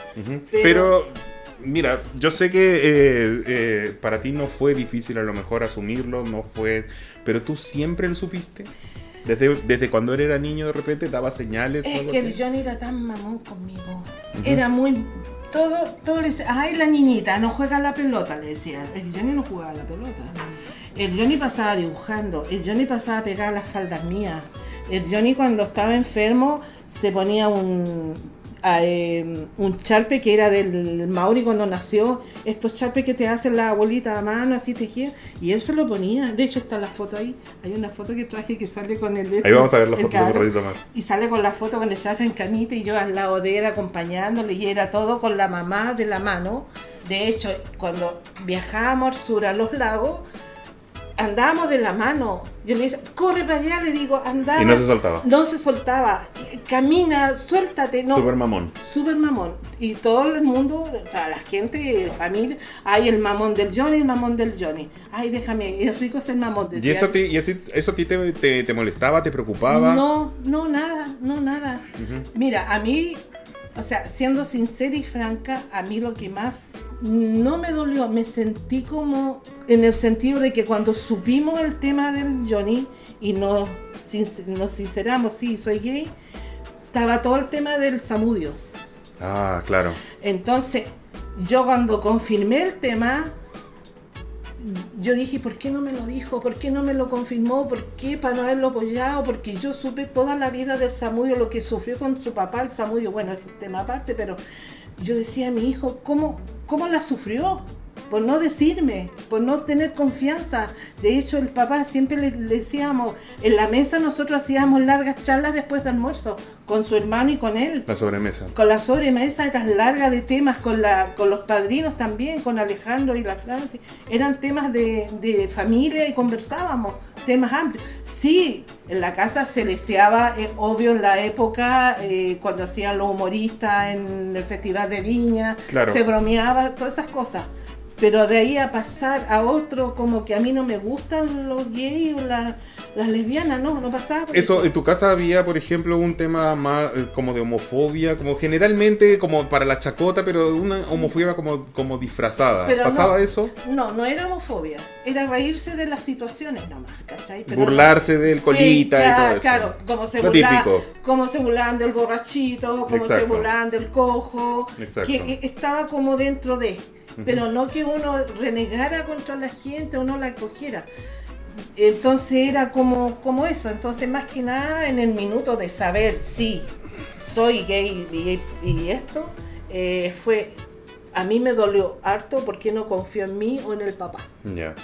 Pero, mira, yo sé que eh, eh, para ti no fue difícil a lo mejor asumirlo, no fue, pero tú siempre lo supiste. Desde, desde cuando él era niño de repente daba señales. Es que el? Johnny era tan mamón conmigo. Era muy. Todo, todo le decía, ay, la niñita, no juega a la pelota, le decía. El Johnny no jugaba a la pelota. El Johnny pasaba dibujando, el Johnny pasaba a pegar las faldas mías. El Johnny cuando estaba enfermo se ponía un, a, eh, un charpe que era del Mauri cuando nació, estos charpes que te hacen la abuelita a mano, así tejido, y él se lo ponía. De hecho está la foto ahí, hay una foto que traje que sale con el... Ahí vamos a ver la foto un ratito más. Y sale con la foto con el charpe en camita y yo al lado de él acompañándole y era todo con la mamá de la mano. De hecho, cuando viajábamos al sur a los lagos, andábamos de la mano. Yo le decía, corre para allá, le digo, andaba. Y no se soltaba. No se soltaba. Camina, suéltate. No. Super mamón. Súper mamón. Y todo el mundo, o sea, la gente, familia, ay, el mamón del Johnny, el mamón del Johnny. Ay, déjame, es rico ser mamón. ¿Y decía. eso, a ti- y así- eso a ti te, te- te molestaba, te preocupaba? No, no, nada, no, nada. Mira, a mí, o sea, siendo sincera y franca, a mí lo que más no me dolió, me sentí como en el sentido de que cuando supimos el tema del Johnny y nos, nos sinceramos, sí, soy gay, estaba todo el tema del Samudio. Ah, claro. Entonces, yo cuando confirmé el tema, yo dije, ¿por qué no me lo dijo? ¿Por qué no me lo confirmó? ¿Por qué para no haberlo apoyado? Porque yo supe toda la vida del Samudio, lo que sufrió con su papá, el Samudio, bueno, es un tema aparte, pero yo decía a mi hijo, ¿cómo, cómo la sufrió? Por no decirme, por no tener confianza. De hecho, el papá siempre le, le, decíamos, en la mesa nosotros hacíamos largas charlas después de almuerzo, con su hermano y con él. La sobremesa. Con la sobremesa eran largas de temas, con, la, con los padrinos también, con Alejandro y la Francia. Eran temas de, de familia y conversábamos, temas amplios. Sí, en la casa se leseaba, eh, obvio, en la época, eh, cuando hacían los humoristas en el Festival de Viña, Claro. se bromeaba, todas esas cosas. Pero de ahí a pasar a otro, como que a mí no me gustan los gays o la- las lesbianas, no, no pasaba. Eso, en tu casa había, por ejemplo, un tema más eh, como de homofobia, como generalmente como para la chacota, pero una homofobia como, como disfrazada. Pero ¿Pasaba no. eso? No, no era homofobia, era reírse de las situaciones nomás, ¿cachai? Pero Burlarse no- del Sí, colita y todo eso. Claro, como se, burla- como se burlaban del borrachito, como se burlaban del cojo, Exacto. que que estaba como dentro de, pero no que uno renegara contra la gente o no la acogiera. Entonces era como, como eso, entonces más que nada en el minuto de saber si soy gay y, y esto, eh, fue, a mí me dolió harto porque no confió en mí o en el papá.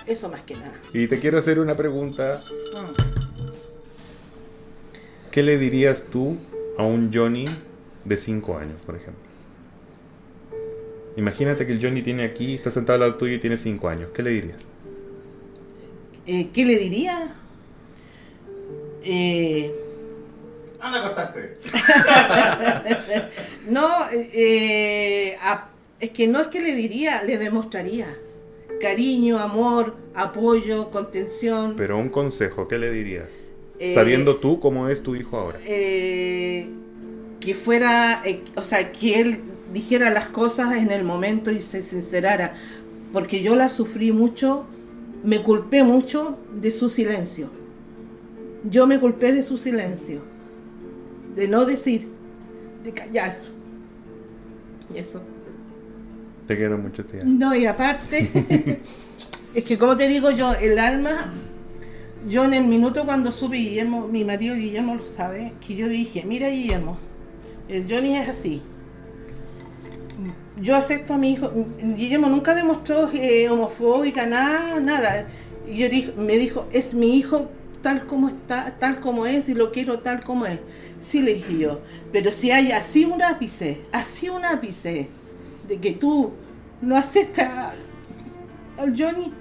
Eso más que nada. Y te quiero hacer una pregunta. Mm. ¿Qué le dirías tú a un Johnny de 5 años, por ejemplo? Imagínate que el Johnny tiene aquí, está sentado al lado tuyo y tiene 5 años. ¿Qué le dirías? Eh, ¿Qué le diría? Eh, Anda a acostarte. no, eh, a- es que no es que le diría, le demostraría cariño, amor, apoyo, contención. Pero un consejo, ¿qué le dirías? Eh, Sabiendo tú cómo es tu hijo ahora. eh, que fuera, eh, o sea, que él dijera las cosas en el momento y se sincerara, porque yo la sufrí mucho, me culpé mucho de su silencio. Yo me culpé de su silencio, de no decir, de callar. Y eso. Te quiero mucho, tía. No, y aparte, es que como te digo yo, el alma, yo en el minuto cuando supe Guillermo, mi marido Guillermo lo sabe, que yo dije, mira Guillermo, el Johnny es así. Yo acepto a mi hijo, Guillermo nunca demostró eh, homofóbica, nada, nada. Y yo dije- me dijo, es mi hijo tal como está, tal como es y lo quiero tal como es. Sí le dije yo, pero si hay así un ápice, así un ápice de que tú no aceptas al Johnny,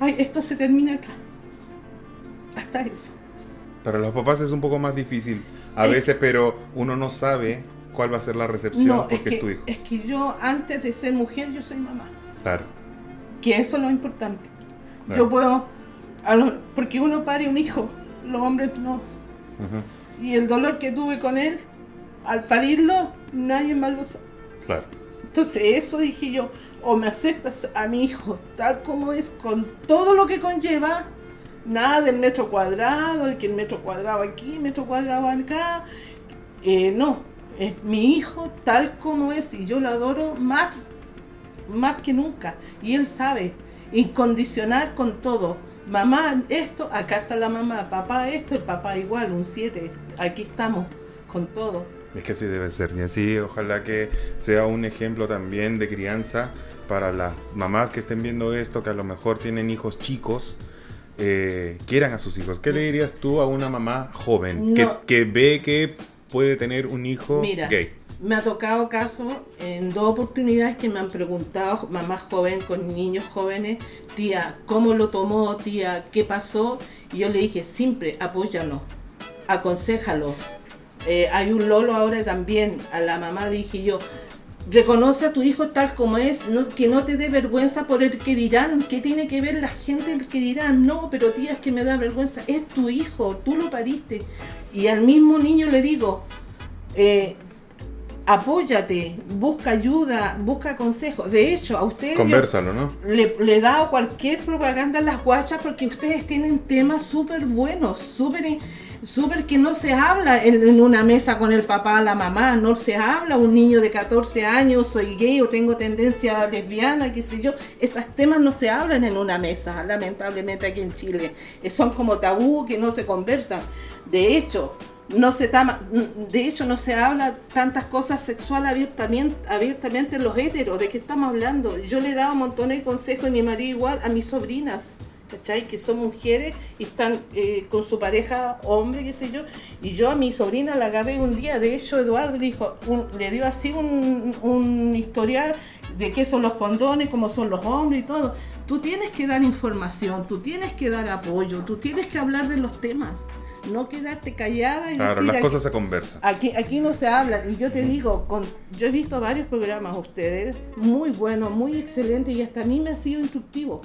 ay, esto se termina acá. Hasta eso. Para los papás es un poco más difícil a veces, pero uno no sabe cuál va a ser la recepción No, porque es, que, tu hijo. es que yo antes de ser mujer, yo soy mamá. Claro. Que eso es lo importante. Claro. Yo puedo, lo- porque uno pare un hijo, los hombres no. Y el dolor que tuve con él, al parirlo, nadie más lo sabe. Claro. Entonces eso dije yo, o me aceptas a mi hijo tal como es, con todo lo que conlleva, nada del metro cuadrado, el que el metro cuadrado aquí, metro cuadrado acá, Eh, no, es mi hijo tal como es y yo lo adoro más, más que nunca. Y él sabe, incondicional con todo. Mamá, esto, acá está la mamá, papá, esto, el papá igual, un 7, aquí estamos con todo. Es que así debe ser, y así ojalá que sea un ejemplo también de crianza para las mamás que estén viendo esto, que a lo mejor tienen hijos chicos, eh, quieran a sus hijos. ¿Qué le dirías tú a una mamá joven que, ve que puede tener un hijo Mira, gay? me ha tocado caso en dos oportunidades que me han preguntado mamás joven con niños jóvenes, tía, ¿cómo lo tomó? Tía, ¿qué pasó? Y yo le dije, siempre apóyalo, aconsejalo. Eh, hay un Lolo ahora también, a la mamá le dije yo, reconoce a tu hijo tal como es, no, que no te dé vergüenza por el que dirán, ¿qué tiene que ver la gente el que dirán? No, pero tía, es que me da vergüenza, es tu hijo, tú lo pariste. Y al mismo niño le digo, eh, apóyate, busca ayuda, busca consejos. De hecho, a ustedes yo ¿no? le, le he dado cualquier propaganda a las guachas porque ustedes tienen temas súper buenos, súper súper que no se habla en, una mesa con el papá, la mamá, no se habla un niño de 14 años, soy gay o tengo tendencia lesbiana, qué sé yo, esos temas no se hablan en una mesa, lamentablemente aquí en Chile, Eh, son como tabú que no se conversan. De hecho, no se tama- de hecho no se habla tantas cosas sexuales abiertamente, abiertamente en los héteros, ¿de qué estamos hablando? Yo le he dado un montón de consejos, y mi marido igual, a mis sobrinas, ¿cachai? Que son mujeres y están eh, con su pareja hombre, qué sé yo, y yo a mi sobrina la agarré un día, de hecho Eduardo le dijo, un- le dio así un, un historial de qué son los condones, cómo son los hombres y todo. Tú tienes que dar información, tú tienes que dar apoyo, tú tienes que hablar de los temas, no quedarte callada y Claro, decir, las "Aquí- cosas se conversan. Aquí, aquí no se habla, y yo te digo, con, yo he visto varios programas de ustedes, muy buenos, muy excelentes, y hasta a mí me ha sido instructivo.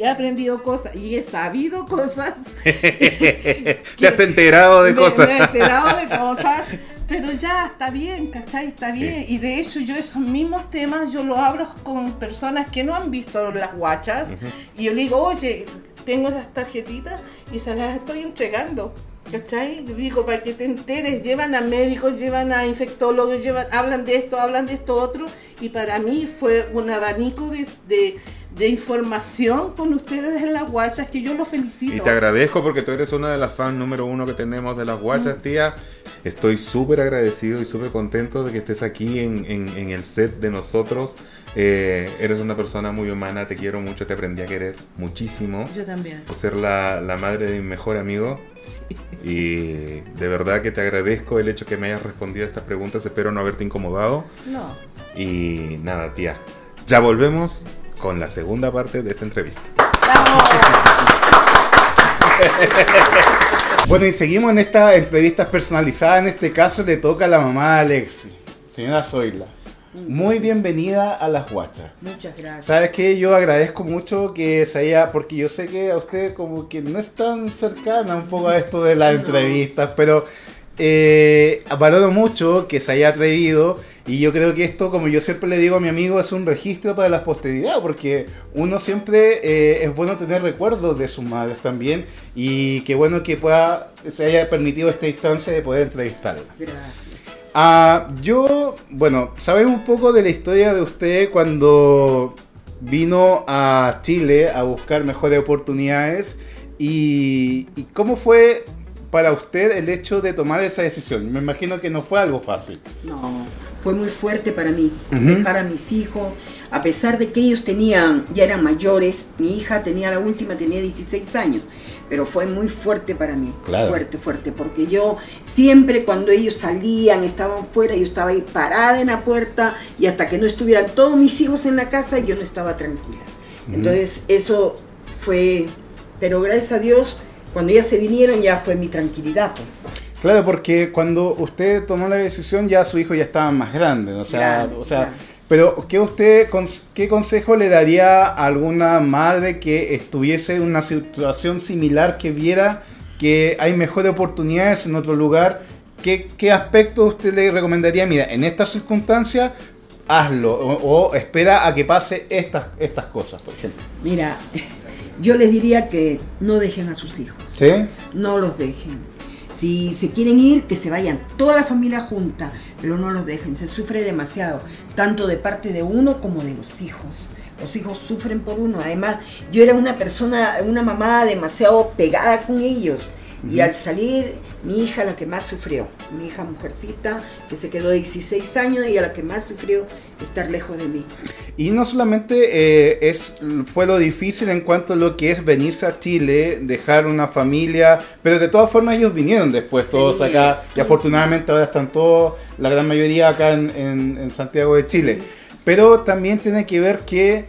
He aprendido cosas, y he sabido cosas. Te has enterado de me, cosas. me he enterado de cosas, pero ya está bien, ¿cachai? Está bien. Y de hecho yo esos mismos temas yo lo abro con personas que no han visto las guachas, y yo le digo, oye, tengo esas tarjetitas y se las estoy entregando. ¿Cachai? Le digo, para que te enteres, llevan a médicos, llevan a infectólogos, llevan, hablan de esto, hablan de esto otro, y para mí fue un abanico de, de, de información con ustedes en las guachas que yo los felicito. Y te agradezco porque tú eres una de las fans número uno que tenemos de las guachas, Mm. tía. Estoy súper agradecido y súper contento de que estés aquí en, en- en el set de nosotros. Eh, eres una persona muy humana, te quiero mucho, te aprendí a querer muchísimo. Yo también. Por ser la, la madre de mi mejor amigo. Y de verdad que te agradezco el hecho que me hayas respondido a estas preguntas. Espero no haberte incomodado. No. Y nada, tía. Ya volvemos con la segunda parte de esta entrevista. ¡Vamos! Bueno, y seguimos en estas entrevistas personalizadas. En este caso le toca a la mamá de Alexi, señora Zoila. Muy bienvenida a las guachas. Muchas gracias. ¿Sabes qué? Yo agradezco mucho que se haya, porque yo sé que a usted como que no es tan cercana un poco a esto de las No. entrevistas, pero eh, valoro mucho que se haya atrevido y yo creo que esto, como yo siempre le digo a mi amigo, es un registro para la posteridad, porque uno siempre eh, es bueno tener recuerdos de sus madres también y qué bueno que pueda, se haya permitido esta instancia de poder entrevistarla. Gracias. Ah, yo, bueno, ¿sabes un poco de la historia de usted cuando vino a Chile a buscar mejores oportunidades? Y, y cómo fue para usted el hecho de tomar esa decisión? Me imagino que no fue algo fácil. No, fue muy fuerte para mí Ujú. dejar a mis hijos, a pesar de que ellos tenían, ya eran mayores, mi hija tenía la última, tenía 16 años, pero fue muy fuerte para mí, Claro. fuerte, fuerte, porque yo siempre cuando ellos salían, estaban fuera, yo estaba ahí parada en la puerta y hasta que no estuvieran todos mis hijos en la casa, yo no estaba tranquila. Entonces eso fue, pero gracias a Dios, cuando ya se vinieron ya fue mi tranquilidad. pues. Claro, porque cuando usted tomó la decisión ya su hijo ya estaba más grande, o sea, Grande, o sea. Pero ¿qué usted qué consejo le daría a alguna madre que estuviese en una situación similar que viera que hay mejores oportunidades en otro lugar? ¿Qué, qué aspecto usted le recomendaría? Mira, en estas circunstancias hazlo o, o espera a que pase estas estas cosas, por ejemplo. Mira, yo les diría que no dejen a sus hijos, ¿Sí? no los dejen. Si se quieren ir, que se vayan toda la familia junta, pero no los dejen, se sufre demasiado, tanto de parte de uno como de los hijos. Los hijos sufren por uno. Además, yo era una persona, una mamá demasiado pegada con ellos. Y Ujú. al salir, mi hija la que más sufrió, mi hija mujercita, que se quedó 16 años y a la que más sufrió estar lejos de mí. Y no solamente eh, es, fue lo difícil en cuanto a lo que es venirse a Chile, dejar una familia, pero de todas formas ellos vinieron después, Sí. todos acá, y afortunadamente ahora están todos, la gran mayoría acá en, en- en Santiago de Chile. Pero también tiene que ver que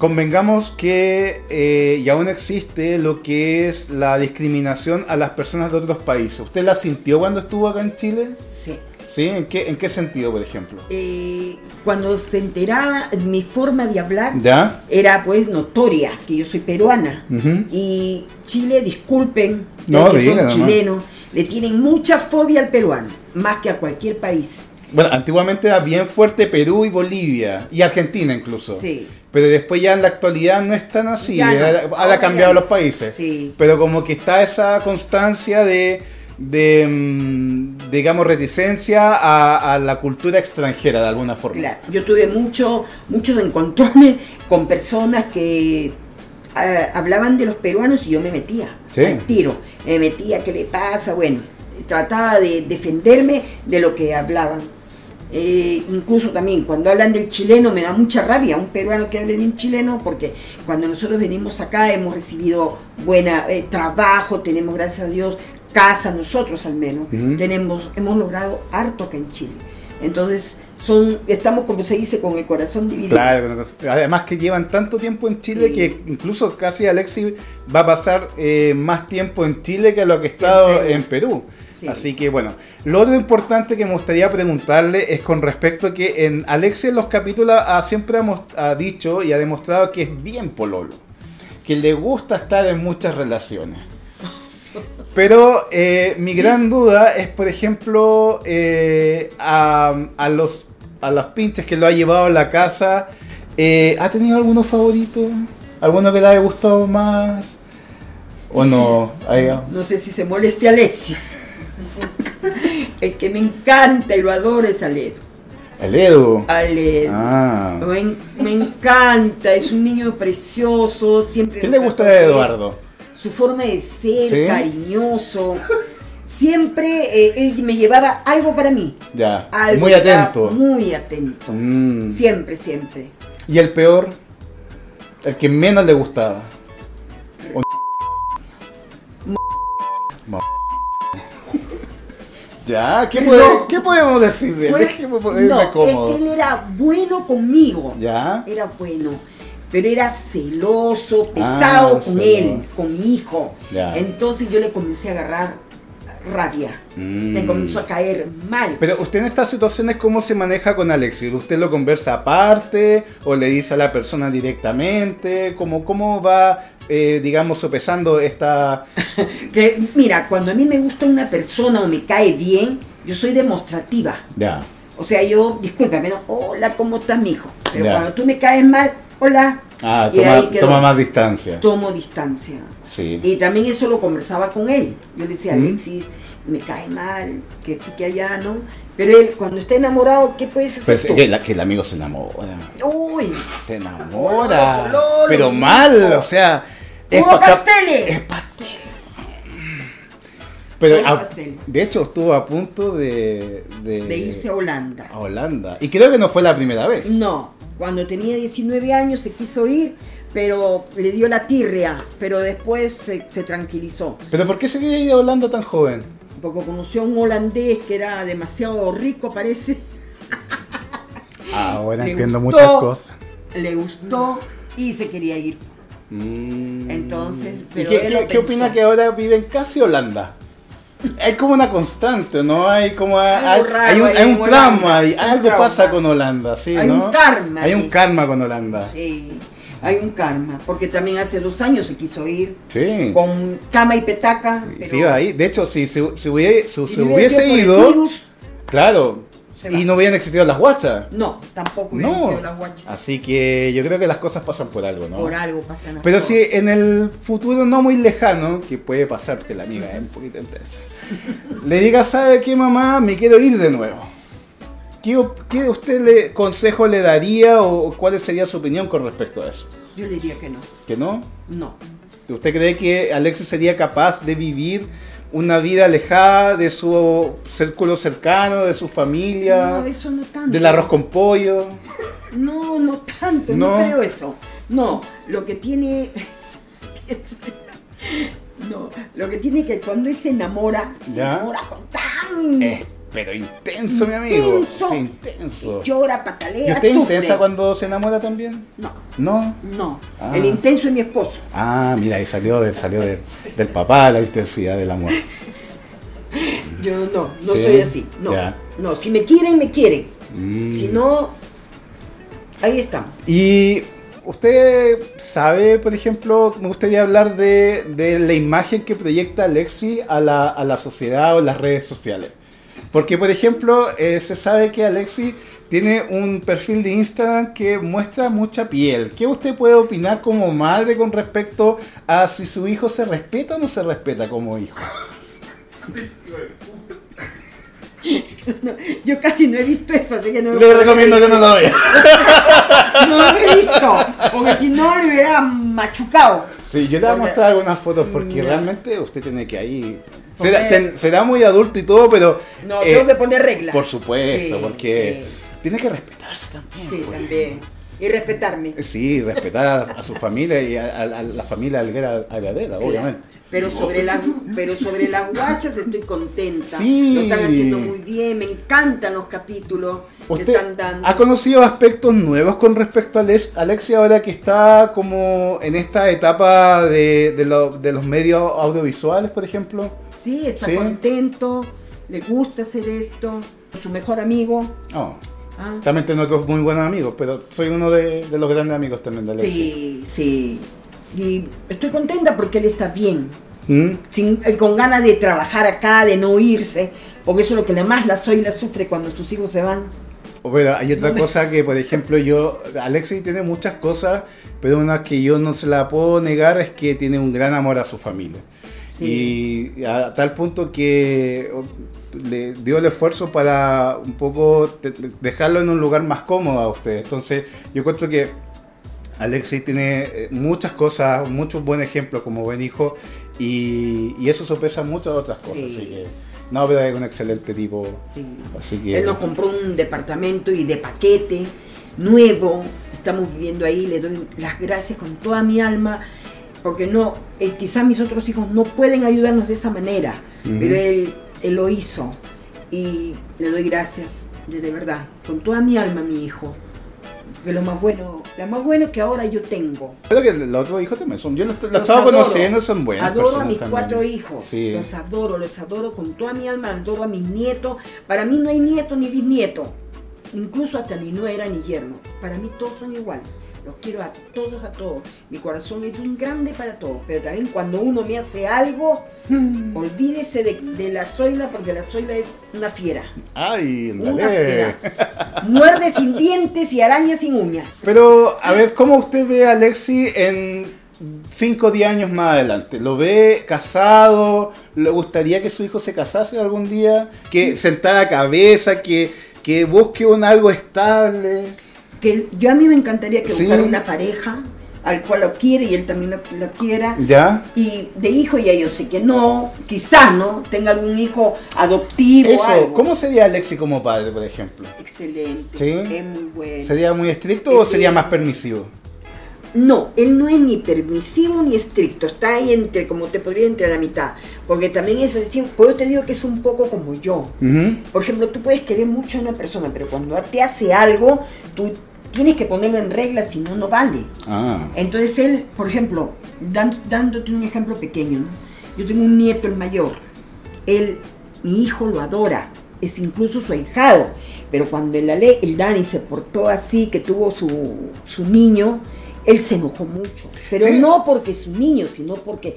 convengamos que eh, y aún existe lo que es la discriminación a las personas de otros países. ¿Usted la sintió cuando estuvo acá en Chile? Sí. ¿Sí? ¿En qué, en qué sentido, por ejemplo? Eh, cuando se enteraba mi forma de hablar ¿Ya? era pues notoria que yo soy peruana Ujú. y Chile disculpen No, los que diga son chilenos le tienen mucha fobia al peruano más que a cualquier país Bueno, antiguamente era bien fuerte Perú y Bolivia, y Argentina incluso. sí Pero después ya en la actualidad no es tan así, Ya no, ahora ha cambiado los países. sí Pero como que está esa constancia de, de, mm, digamos, reticencia a, a la cultura extranjera de alguna forma. Claro, yo tuve mucho, muchos encontrones con personas que ah, hablaban de los peruanos y yo me metía Sí. al tiro. Me metía, ¿qué le pasa? Bueno, trataba de defenderme de lo que hablaban. Eh, incluso también cuando hablan del chileno me da mucha rabia un peruano que hable de un chileno porque cuando nosotros venimos acá hemos recibido buena eh, trabajo, tenemos gracias a Dios casa nosotros al menos, tenemos hemos logrado harto acá en Chile. Entonces son estamos como se dice con el corazón dividido. Claro, además que llevan tanto tiempo en Chile Sí. que incluso casi Alexi va a pasar eh, más tiempo en Chile que lo que ha estado Perú. en Perú. Sí. Así que bueno, lo otro importante que me gustaría preguntarle es con respecto a que en Alexi en los capítulos ha- siempre ha, ha dicho y ha demostrado que es bien pololo, que le gusta estar en muchas relaciones. Pero eh, mi gran duda es, por ejemplo, eh, a, a los, a los pinches que lo ha llevado a la casa. eh, ¿Ha tenido alguno favorito? ¿Alguno que le haya gustado más? ¿O no? Ahí- No sé si se moleste Alexis. El que me encanta y lo adoro es Aledo. El Edu. Aledo. Ah. Me, me encanta, es un niño precioso, siempre... ¿Qué le gusta de. Eduardo? Su forma de ser, ¿Sí? cariñoso. Siempre eh, él me llevaba algo para mí. Ya. Algo Muy atento. Muy atento. Mm. Siempre, siempre. ¿Y el peor? El que menos le gustaba. O- Ma- Ya, ¿qué, No. pode- qué podemos decir de él? Fue- no, él era bueno conmigo. ¿Ya? Era bueno. Pero era celoso, pesado Ah, con celoso. él, con mi hijo. Ya. Entonces yo le comencé a agarrar rabia. Mm. Me comenzó a caer mal. Pero usted en estas situaciones, ¿cómo se maneja con Alexis? ¿Usted lo conversa aparte o le dice a la persona directamente? ¿Cómo, cómo va, eh, digamos, sopesando esta... Que, mira, cuando a mí me gusta una persona o me cae bien, yo soy demostrativa. Ya. O sea, yo, discúlpame, no, hola, ¿cómo estás, mijo? Pero Ya. cuando tú me caes mal, hola. Ah, toma, más distancia. Tomo distancia. Sí. Y también eso lo conversaba con él. Yo le decía, ¿Mm? Alexis, me cae mal, que aquí, que allá, ¿no? Pero él, cuando está enamorado, ¿qué puedes hacer Pues, tú? que, la- que el amigo se enamora. Uy, Se enamora. Lolo, Lolo, pero mal, o sea. ¡Puro pa' acá- pasteles! Es pastel. Pero Puro a- pastel. de hecho estuvo a punto de, de, de irse a Holanda. a Holanda. Y creo que no fue la primera vez. No, cuando tenía 19 años se quiso ir, pero le dio la tirria, pero después se, se tranquilizó. Pero ¿por qué se quería ir a Holanda tan joven? Porque conoció a un holandés que era demasiado rico, parece. Ahora Le entiendo gustó. muchas cosas. Le gustó y se quería ir. Mm. Entonces, ¿Y pero qué, él qué- lo qué pensó. opina que ahora vive en casi Holanda? Hay como una constante, ¿no? Hay como hay, raro hay un, hay un en trauma, Holanda, hay- algo trauma. pasa con Holanda, sí, Hay ¿no? un karma Hay un karma con Holanda. Sí, hay un karma, porque también hace dos años se quiso ir Sí. con cama y petaca. pero Sí, ahí. De hecho, si se, si hubiera- si si hubiese el ido, virus, claro, Se y no hubieran existido las guachas. no, tampoco hubiera No. sido la guacha. Así que yo creo que las cosas pasan por algo, ¿no? Por algo pasan las Pero cosas. si en el futuro no muy lejano, que puede pasar porque la amiga es un poquito intensa, le diga, ¿sabe qué mamá? Me quiero ir de nuevo. ¿Qué, qué usted le consejo le daría o cuál sería su opinión con respecto a eso? Yo le diría que no, ¿Que no? no. ¿Usted cree que Alexis sería capaz de vivir una vida alejada de su círculo cercano, de su familia, No, eso no tanto. del arroz con pollo? No, no tanto, no, No. creo eso. No, lo que tiene. no, lo que tiene que cuando él se enamora, se enamora con tan. Es, pero intenso, mi amigo. Intenso. Sí, intenso. Llora, ¿Y patalea, usted sufre. intensa cuando se enamora también? No, No. no. Ah. El intenso es mi esposo. Ah, mira, ahí salió, de- salió de- del papá la intensidad del amor. Yo no, no Sí, soy así. No, ya. no. Si me quieren, me quieren. Mm. Si no, ahí estamos. Y usted sabe, por ejemplo, me gustaría hablar de, de la imagen que proyecta Alexi a la, a la sociedad o las redes sociales. Porque, por ejemplo, eh, se sabe que Alexi tiene un perfil de Instagram que muestra mucha piel. ¿Qué usted puede opinar como madre con respecto a si su hijo se respeta o no se respeta como hijo? Eso no- yo casi no he visto eso, así que no Le recomiendo que no lo vea. No lo he visto, porque si no le hubiera machucado. Sí, yo le voy a mostrar algunas fotos porque No. realmente usted tiene que ahí... Será, ten- será muy adulto y todo, pero... No, eh, tengo que poner reglas. Por supuesto, Sí, porque sí. tiene que respetarse también. Sí, pues. también. Y respetarme. Sí, respetar a, a su familia y a, a- a la familia Alguera Agradera, obviamente. Pero sobre, las, pero sobre las guachas estoy contenta. Sí. Lo están haciendo muy bien. Me encantan los capítulos que ¿Usted están dando. ha conocido aspectos nuevos con respecto a Alex- Alexia ahora que está como en esta etapa de, de lo- de los medios audiovisuales, por ejemplo? Sí, está Sí. contento. Le gusta hacer esto. Su mejor amigo. Oh, Ah, también tengo otros muy buenos amigos, pero soy uno de, de los grandes amigos también de Alexia. Sí, sí. Y estoy contenta porque él está bien. ¿Mm? sin- eh, con ganas de trabajar acá, de no irse, porque eso es lo que más la soy la sufre cuando sus hijos se van. Pero hay otra cosa que, por ejemplo, yo, Alexi tiene muchas cosas, pero una que yo no se la puedo negar es que tiene un gran amor a su familia. Sí. Y a tal punto que oh, le dio el esfuerzo para un poco de- de- dejarlo en un lugar más cómodo a usted. Entonces, yo encuentro que Alexi tiene eh, muchas cosas, muchos buenos ejemplos como buen hijo, y, y eso sopesa muchas otras cosas. Sí. Así que, no, pero es un excelente tipo. Sí. Así que. Él nos compró un departamento y de paquete nuevo. Estamos viviendo ahí. Le doy las gracias con toda mi alma. Porque no, eh, quizás mis otros hijos no pueden ayudarnos de esa manera. Ujú. Pero él, él lo hizo. Y le doy gracias, de, de verdad. Con toda mi alma, mi hijo. Que lo más bueno, lo más bueno que ahora yo tengo. Creo que los otros hijos también son. Yo los, los Los estaba adoro. conociendo, son buenos. Adoro a mis cuatro hijos. Sí. Los adoro, los adoro con toda mi alma, adoro a mis nietos. Para mí no hay nieto ni bisnieto. Incluso hasta ni nuera ni yerno. Para mí todos son iguales. Los quiero a todos, a todos. Mi corazón es bien grande para todos. Pero también cuando uno me hace algo, Hmm. olvídese de, de la zoila, porque la zoila es una fiera. Ay, Una fiera. Muerde sin dientes y araña sin uñas. Pero, a ver, ¿cómo usted ve a Alexi en 5 o 10 años más adelante? ¿Lo ve casado? ¿Le gustaría que su hijo se casase algún día? ¿Que sentara cabeza? ¿Que, que busque un algo estable? Que yo a mí me encantaría que Sí. buscara una pareja al cual lo quiere y él también lo, lo quiera. ¿Ya? Y de hijo ya yo sé que no, quizás no, tenga algún hijo adoptivo. Eso, algo. ¿cómo sería Alexi como padre, por ejemplo? Excelente, Sí. es muy bueno. ¿Sería muy estricto o sería más permisivo? No, él no es ni permisivo ni estricto, está ahí entre, como te podría, entre la mitad. Porque también es así, por eso te digo que es un poco como yo. Por ejemplo, tú puedes querer mucho a una persona, pero cuando te hace algo, tú tienes que ponerlo en regla, si no, no vale. Ah. Entonces él, por ejemplo, dan- dándote un ejemplo pequeño, ¿no? yo tengo un nieto, el mayor, él, mi hijo lo adora, es incluso su ahijado, pero cuando el, el Dani se portó así, que tuvo su, su niño, él se enojó mucho, pero Sí. no porque es su niño, sino porque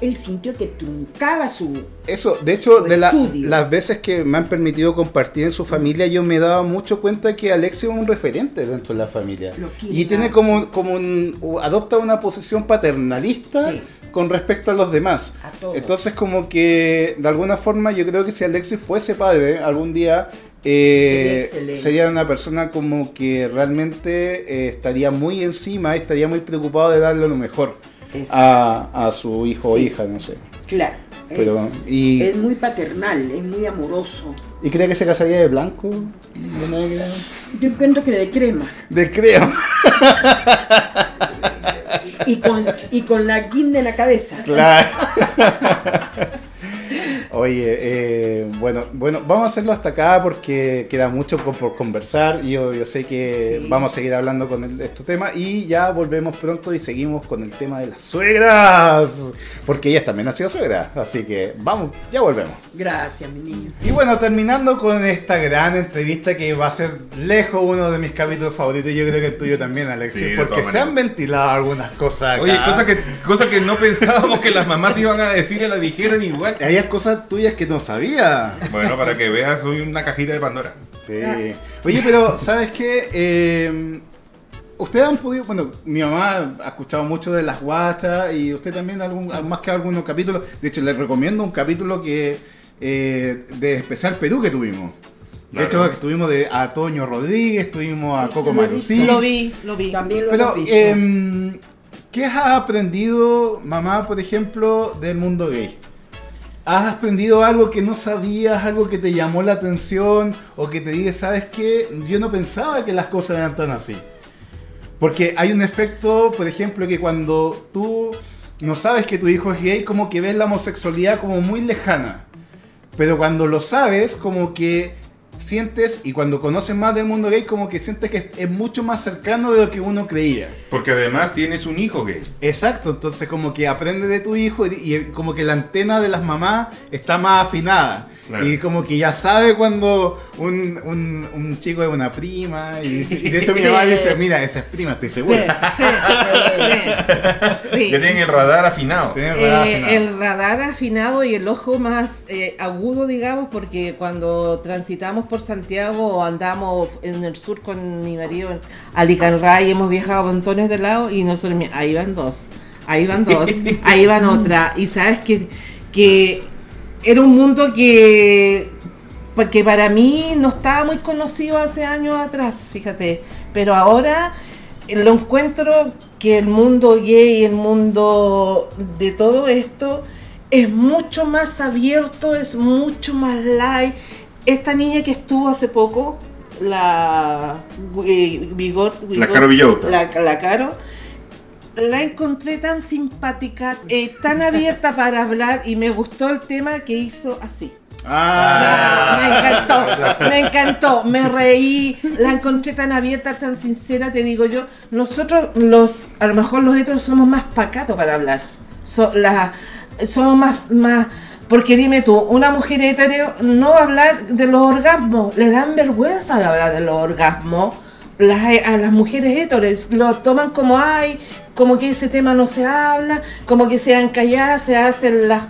él sintió que truncaba su... Eso, de hecho, de la- las veces que me han permitido compartir en su familia, yo me he dado mucho cuenta que Alexi es un referente dentro de la familia. Y tiene como, como un, adopta una posición paternalista Sí. con respecto a los demás. A. Entonces, como que de alguna forma, yo creo que si Alexi fuese padre algún día, eh, Sería excelente. sería una persona como que realmente eh, estaría muy encima, estaría muy preocupado de darle lo mejor a, a su hijo o hija, no sé. Claro, Pero, es, y, es muy paternal, es muy amoroso. ¿Y cree que se casaría de blanco? ¿De negro? Yo encuentro que de crema. De creo. y con, y con la guinda en la cabeza. Claro. Oye, eh, bueno, bueno, vamos a hacerlo hasta acá porque queda mucho por, conversar. y Yo, yo sé que Sí. vamos a seguir hablando con el- estos temas y ya volvemos pronto y seguimos con el tema de las suegras. Porque ellas también han sido suegras. Así que vamos, ya volvemos. Gracias, mi niño. Y bueno, terminando con esta gran entrevista que va a ser lejos uno de mis capítulos favoritos, yo creo que el tuyo también, Alexis, Sí, porque se han ventilado algunas cosas acá. Oye, cosa que, cosa que no pensábamos que las mamás iban a decir y la dijeron igual. Hay cosas tuyas que no sabía. Bueno, para que veas, soy una cajita de Pandora. Sí. Oye, pero ¿sabes qué? Eh, ustedes han podido, bueno, mi mamá ha escuchado mucho de las guachas y usted también algún, más que algunos capítulos. De hecho, les recomiendo un capítulo que eh, de especial Perú que tuvimos. De Claro. hecho, estuvimos de, a Toño Rodríguez, tuvimos a Coco sí. Marucís. Lo vi, lo vi. También lo Pero, em, ¿qué has aprendido, mamá, por ejemplo, del mundo gay? ¿Has aprendido algo que no sabías, algo que te llamó la atención o que te diga, sabes qué? Yo no pensaba que las cosas eran tan así. Porque hay un efecto, por ejemplo, que cuando tú no sabes que tu hijo es gay, como que ves la homosexualidad como muy lejana. Pero cuando lo sabes, como que sientes, y cuando conoces más del mundo gay, como que sientes que es mucho más cercano de lo que uno creía. Porque además tienes un hijo gay. Exacto, entonces como que aprende de tu hijo y, y como que la antena de las mamás está más afinada. Claro. Y como que ya sabe cuando un, un- un chico es una prima. Y, y de hecho mi mamá dice, mira, esa es prima, estoy Sí, seguro. sí, sí, sí. Ya tienen el radar afinado. El radar Eh, afinado. el radar afinado y el ojo más eh, agudo, digamos, porque cuando transitamos por Santiago andamos en el sur con mi marido en Alicanray, hemos viajado montones de lados y nosotros, ahí van dos, ahí van dos, ahí van otra. Y sabes que, que era un mundo que, porque para mí no estaba muy conocido hace años atrás, fíjate, pero ahora lo encuentro que el mundo gay, el mundo de todo esto es mucho más abierto, es mucho más light. Esta niña que estuvo hace poco, la eh, Vigor, La Caro Villota. la, la Caro, la encontré tan simpática, eh, tan abierta para hablar y me gustó el tema que hizo así. Ah, Me encantó, me encantó, me reí, la encontré tan abierta, tan sincera, te digo yo. Nosotros, los, a lo mejor los heteros somos más pacatos para hablar. So- la- somos más, más, porque dime tú, una mujer hetero no va a hablar de los orgasmos, le dan vergüenza al hablar de los orgasmos. Las, a las mujeres heteros lo toman como ay, como que ese tema no se habla, como que sean calladas, se hacen las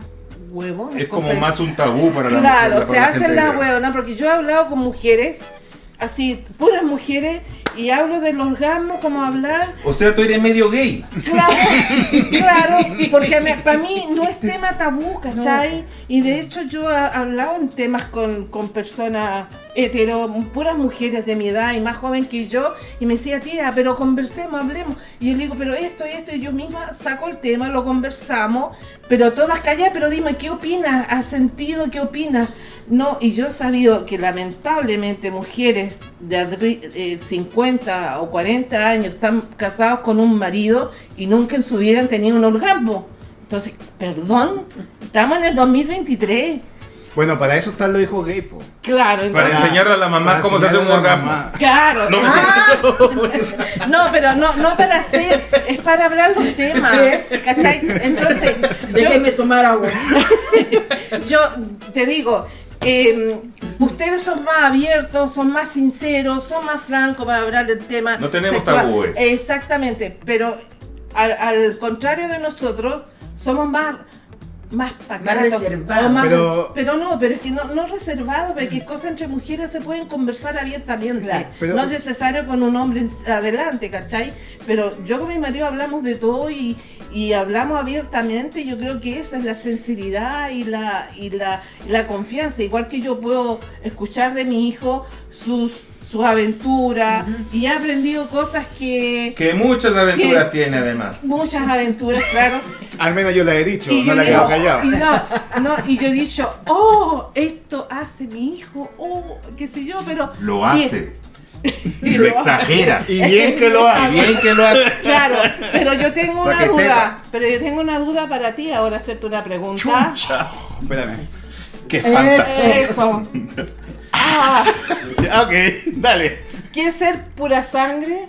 huevonas. Es como más un tabú para la Claro, se hacen las huevonas, porque yo he hablado con mujeres, así, puras mujeres, y hablo del orgasmo como hablar. O sea, tú eres medio gay. Claro, claro, porque para mí no es tema tabú, ¿cachai? Y de hecho yo he hablado en temas con, con personas hetero, puras mujeres de mi edad y más joven que yo, y me decía, tía, pero conversemos, hablemos. Y yo le digo, pero esto y esto, y yo misma saco el tema, lo conversamos, pero todas calladas, pero dime, ¿qué opinas? ¿Has sentido? ¿Qué opinas? No, y yo sabido que lamentablemente mujeres de adri- eh, 50 o 40 años están casados con un marido y nunca en su vida han tenido un orgasmo. Entonces, perdón, estamos en el 2023. Bueno, para eso están los hijos gay, po. Claro, Para entonces, enseñarle a la mamá Para cómo se hace un enseñarle a la orgasmo. mamá. claro, No, no, no, pero no, no para hacer, es para hablar los temas, ¿cachai? Entonces, yo, Déjeme tomar agua. yo te digo, eh, ustedes son más abiertos, son más sinceros, son más francos para hablar del tema. No tenemos sexual. tabúes. Exactamente, pero al, al contrario de nosotros, somos más más pacatos, reservados. o más- Pero- pero, no, pero es que no, no reservado, porque cosas entre mujeres se pueden conversar abiertamente. Claro, pero- no es necesario con un hombre adelante, ¿cachai? Pero yo con mi marido hablamos de todo y, y hablamos abiertamente. Yo creo que esa es la sinceridad y la, y la, y la confianza. Igual que yo puedo escuchar de mi hijo sus, sus aventuras y he aprendido cosas que... Que muchas aventuras tiene además. Muchas aventuras, claro. Al menos yo la he dicho, Y no yo la he callado. y no, no, y yo he dicho, oh, esto hace mi hijo, oh, qué sé yo, pero... Lo hace. y Y lo exagera. Y bien que lo Y hace. bien que lo hace. Claro, pero yo tengo Para una duda, sepa. pero yo tengo una duda para ti, ahora hacerte una pregunta. Espérame. Qué fantasía. Eso. Ah, Ok, dale. ¿qué es ser pura sangre?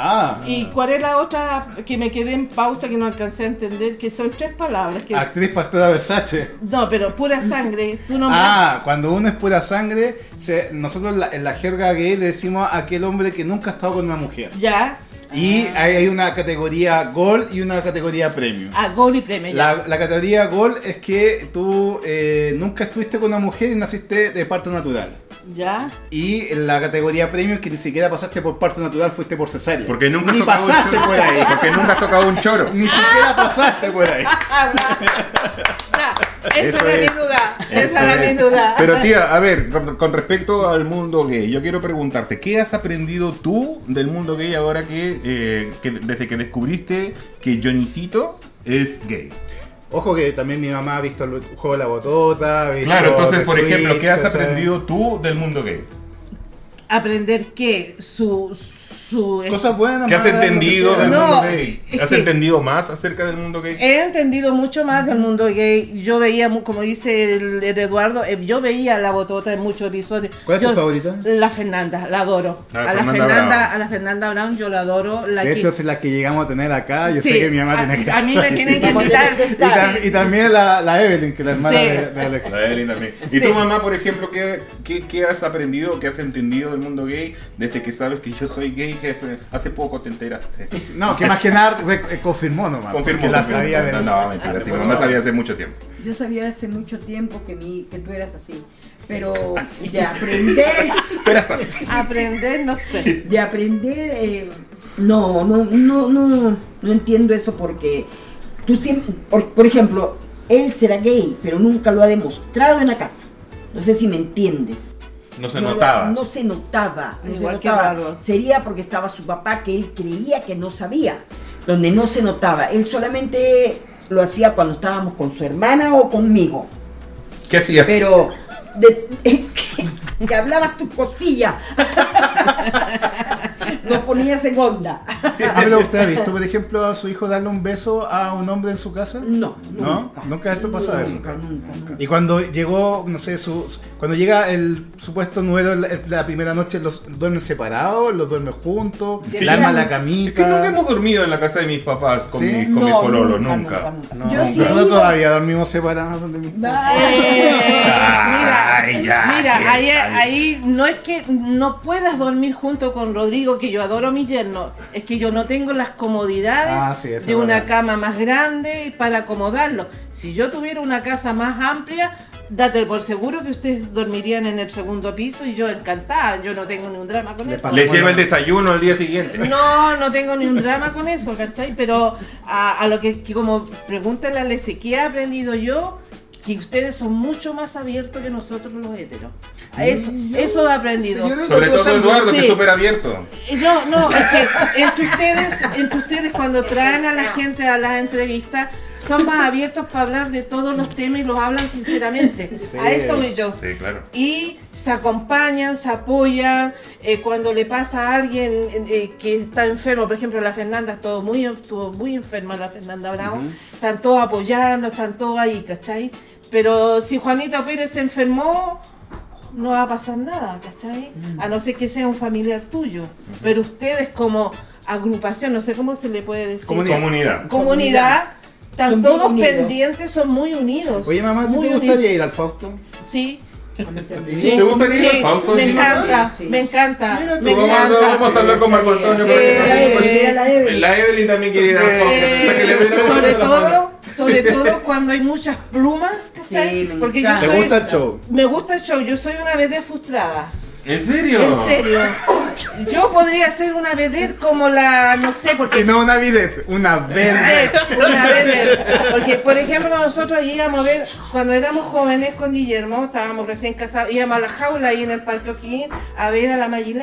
Ah, ¿Y cuál es la otra que me quedé en pausa que no alcancé a entender? Que son tres palabras. Que... actriz Pastora Versace. No, pero pura sangre. Tú Ah, cuando uno es pura sangre, se- nosotros en la, en la jerga gay le decimos a aquel hombre que nunca ha estado con una mujer. Ya. Y hay, hay una categoría Gold y una categoría Premium. A gol y premio. ya. La, la categoría Gold es que tú eh, nunca estuviste con una mujer y naciste de parto natural. ¿Ya? Y la categoría Premium es que ni siquiera pasaste por parto natural, fuiste por cesárea. Porque nunca ni has tocado un pasaste choro. por ahí. Porque nunca has tocado un choro. Ni siquiera pasaste por ahí. Eso Esa era es. mi duda. Esa era es. mi duda. Pero tía, a ver, con, con respecto al mundo gay, yo quiero preguntarte, ¿qué has aprendido tú del mundo gay ahora que, eh, que desde que descubriste que Johnnycito es gay? Ojo que también mi mamá ha visto el juego de la botota. visto Claro, entonces, por ejemplo, ¿qué has ¿cachai? aprendido tú del mundo gay? Aprender que su. Su Cosas buenas. ¿Qué has malas, lo que entendido del No, mundo gay. es ¿Has entendido más acerca del mundo gay? He entendido mucho más del mundo gay. Yo veía, mu- como dice el, el Eduardo, eh, yo veía la botota en muchos episodios. ¿Cuál es tu favorita? La Fernanda, la adoro. Ah, a, la Fernanda Fernanda, Brown. a la Fernanda Brown yo la adoro. La De que- hecho, si las que llegamos a tener acá, yo Sí, sé que mi mamá a, tiene que a mí me tienen que invitar. Y, tam- Sí. y también la, la Evelyn, que es la hermana Sí. de, de Alex. La Evelyn también. ¿Y Sí. tu mamá, por ejemplo, qué, qué, qué has aprendido, qué has entendido del mundo gay desde que sabes que yo soy gay, que hace, hace poco te enteraste? No, que más que nada eh, confirmó nomás. Confirmo. porque la sabía de no, no, mentira, sí, mamá sabía hace mucho tiempo. Yo sabía hace mucho tiempo que, mi, que tú eras así, pero de aprender, Tú eras así. Aprender, no sé. de aprender, eh, no, no, no, no, no entiendo eso porque tú siempre, por, por ejemplo, él será gay, pero nunca lo ha demostrado en la casa. No sé si me entiendes. No se No notaba. No se notaba. no se Igual que notaba. Sería porque estaba su papá que él creía que no sabía. Donde no se notaba. Él solamente lo hacía cuando estábamos con su hermana o conmigo. ¿Qué hacía? Pero de- que hablabas tus cosillas. Nos ponías en onda. Ah, pero usted ha visto, por ejemplo, a su hijo darle un beso a un hombre en su casa? No, ¿No? nunca. Nunca esto pasa eso. Nunca, nunca, nunca. Y cuando llegó, no sé, su, cuando llega el supuesto nuevo la, la primera noche, ¿los duermen separados? ¿Los duermen juntos? Sí, ¿Le sí, arman sí. la Es camita? que nunca hemos dormido en la casa de mis papás con ¿Sí? mi, con mi pololo, nunca. No, Yo sí nosotros todavía dormimos separados. donde mis-. Eh, Ay, mira, ya, mira, ¿qué ahí, ahí no es que no puedas dormir junto con Rodrigo, que yo adoro a mi yerno, es que yo no tengo las comodidades Ah, sí, de una verdad. cama más grande para acomodarlo. Si yo tuviera una casa más amplia, date por seguro que ustedes dormirían en el segundo piso y yo encantada, yo no tengo ni un drama con eso. Le lleva el desayuno al día siguiente. No, no tengo ni un drama con eso, ¿cachai? Pero a, a lo que, que como pregúntale a Lese, ¿qué he aprendido yo? Que ustedes son mucho más abiertos que nosotros los heteros. A Eso, eso he aprendido. Sí, yo Sobre todo Eduardo, que es Sí. súper abierto. No, no, es que entre ustedes, entre ustedes cuando traen a la gente a las entrevistas, son más abiertos para hablar de todos los temas y los hablan sinceramente. Sí. A eso voy yo. Sí, claro. Y se acompañan, se apoyan. eh, cuando le pasa a alguien eh, que está enfermo, por ejemplo, la Fernanda estuvo muy, estuvo muy enferma, la Fernanda Brown. Están todos apoyando, están todos ahí, ¿cachai? Pero si Juanita Pérez se enfermó, no va a pasar nada, ¿cachai? A no ser que sea un familiar tuyo. Pero ustedes como agrupación, no sé cómo se le puede decir. Comunidad. Comunidad. Comunidad, están Son todos unidos. pendientes, son muy unidos. Oye, mamá, ¿tú muy te unidos. gustaría ir al Fausto? Sí. Sí. ¿Te gustaría ir al Fausto? me Sí. encanta, Sí. me encanta, Mira me vamos, a- encanta. vamos a hablar con Marco Antonio. Sí. para que- la Evelyn. La Evelyn también quiere ir al Fausto. Eh, sobre mano. todo, sobre todo cuando hay muchas plumas, ¿cachai? Sí, Porque yo encanta. ¿Te soy, gusta el show? me gusta el show, yo soy una vedette frustrada. ¿En serio? En serio. Yo podría ser una vedette como la, no sé, porque no una vidette, una vedette, una vedette. Porque, por ejemplo, nosotros íbamos a ver, cuando éramos jóvenes con Guillermo, estábamos recién casados, íbamos a la jaula ahí en el Parque O'Higgins a ver a la Maggie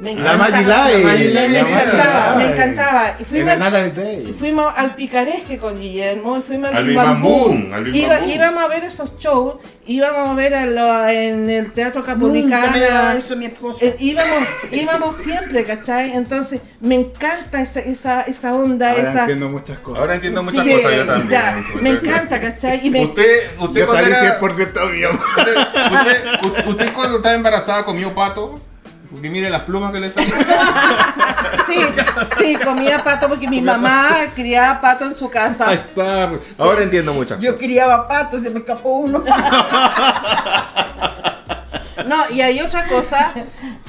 La Lane. Me, La encantaba, me encantaba. Y fuimos, y al Picaresque con Guillermo, y fuimos al, Al Bim Bim Bam Bam Boom. Boom, al Bim Iba- Bam Boom. íbamos a ver esos shows, íbamos a ver a lo- en el Teatro Nunca me daba Capulicana. eso mi esposo. Eh, íbamos, íbamos siempre, ¿cachai? Entonces, me encanta esa, esa, esa onda, Ahora esa... entiendo muchas cosas. Ahora entiendo muchas Sí, cosas yo también. ya, me encanta, ¿cachai? Y me, Usted, usted Yo cuando salí era- 100% mío. usted, usted- usted cuando estaba embarazada comió pato. Porque mire las plumas que le salen. sí, sí, comía pato porque mi mamá criaba pato en su Ahí casa. está. Ahora entiendo muchas Yo criaba patos, se me escapó uno. No, y hay otra cosa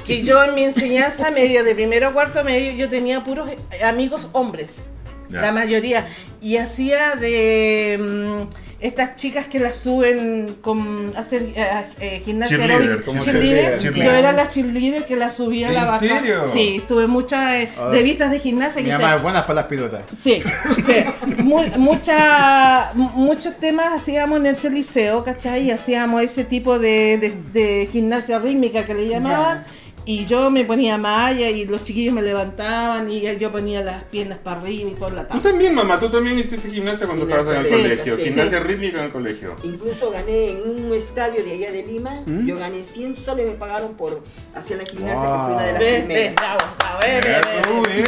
que yo en mi enseñanza media de primero a cuarto medio yo tenía puros amigos hombres, La mayoría, y hacía de mm, estas chicas que las suben con hacer eh, eh, gimnasia Cheerleader, aeróbica, como cheerleader. cheerleader. Yo era la cheerleader que la subía a ¿En la baja. serio? Sí, tuve muchas eh, Ah. revistas de gimnasia Mi que mamá se- es buena para las pilotas. Sí, sí. Mu- mucha- mu- muchos temas hacíamos en ese liceo, ¿cachai? Y hacíamos ese tipo de, de- de gimnasia rítmica que le llamaban. Y yo me ponía malla y los chiquillos me levantaban y yo ponía las piernas para arriba y toda la Tú tabla. también, mamá, tú también hiciste gimnasia cuando Gimnasia estabas en el rítmica, colegio. sí. Gimnasia Sí. rítmica en el colegio. Incluso gané en un estadio de allá de Lima, ¿Mm? yo gané 100 soles y me pagaron por hacer la gimnasia, Wow. que fue una de las Ve, ve, primeras. bravo, bravo, ve, ve, ve, Eso, ve.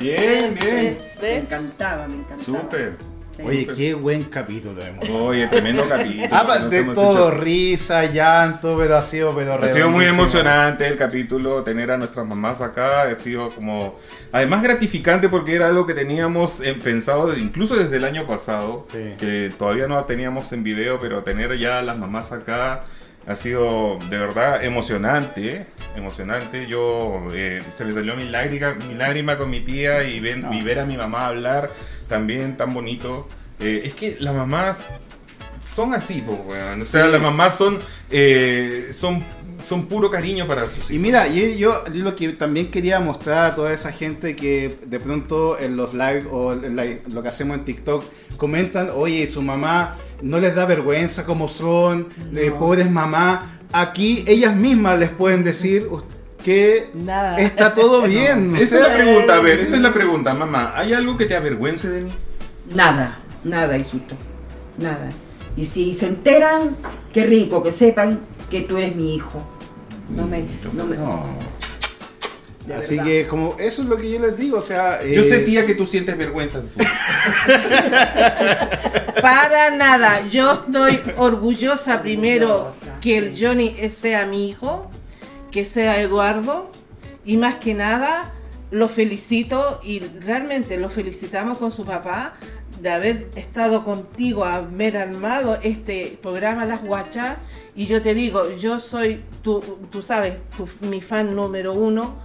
bien, bien, bien. Me encantaba, me encantaba. Súper. Sí. Oye, qué buen capítulo hemos. Oye, tremendo capítulo. Ah, que nos de todo, hecho. risa, llanto, pero ha sido, pero Ha sido muy emocionante el capítulo, tener a nuestras mamás acá, ha sido como, además gratificante porque era algo que teníamos eh, pensado desde- incluso desde el año pasado, Sí. que todavía no teníamos en video, pero tener ya a las mamás acá ha sido de verdad emocionante, emocionante. Yo eh, se me salió mi lágrima, mi lágrima con mi tía y, ven- No. y ver a mi mamá hablar también tan bonito. Eh, es que las mamás son así, po, weón. O sea, Sí. las mamás son, eh, son, son puro cariño para sus Y hijos. mira, yo, yo, yo lo que también quería mostrar a toda esa gente que de pronto en los live o en la- lo que hacemos en TikTok comentan, oye, su mamá no les da vergüenza como son, de No. pobres mamás. Aquí ellas mismas les pueden decir que Nada. está todo bien. Esa es la pregunta, a ver, esa es la pregunta, mamá. ¿Hay algo que te avergüence de mí? Nada, nada, hijito, nada. Y si se enteran, qué rico, que sepan que tú eres mi hijo. No me, no me, no. De Así verdad. que como eso es lo que yo les digo, o sea, Yo eh, sé, tía, que tú sientes vergüenza. de tu- Para nada, yo estoy orgullosa primero Orgullosa, que el. Johnny sea mi hijo, que sea Eduardo y más que nada lo felicito y realmente lo felicitamos con su papá de haber estado contigo, haber armado este programa Las Guachas y yo te digo, yo soy, tú, tú sabes, tu- mi fan número uno.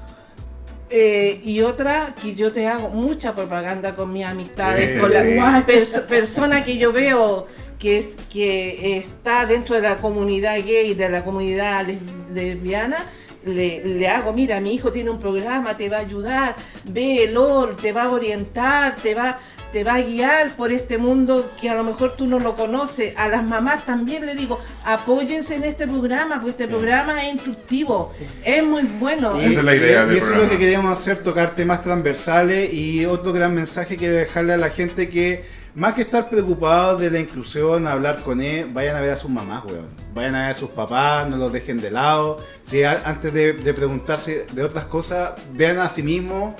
Eh, y otra que yo te hago mucha propaganda con mis amistades, con la sí. pers- persona que yo veo que es que está dentro de la comunidad gay, de la comunidad les- lesbiana, le, le hago, mira, mi hijo tiene un programa, te va a ayudar, véelo, te va a orientar, te va, te va a guiar por este mundo que a lo mejor tú no lo conoces. A las mamás también le digo, apóyense en este programa, porque este programa es instructivo, es muy bueno. Esa es la idea y del eso es lo que queríamos hacer, tocar temas transversales y otro gran mensaje que dejarle a la gente que más que estar preocupados de la inclusión, hablar con él, vayan a ver a sus mamás, weón. Vayan a ver a sus papás, no los dejen de lado. Si antes de, de preguntarse de otras cosas, vean a sí mismos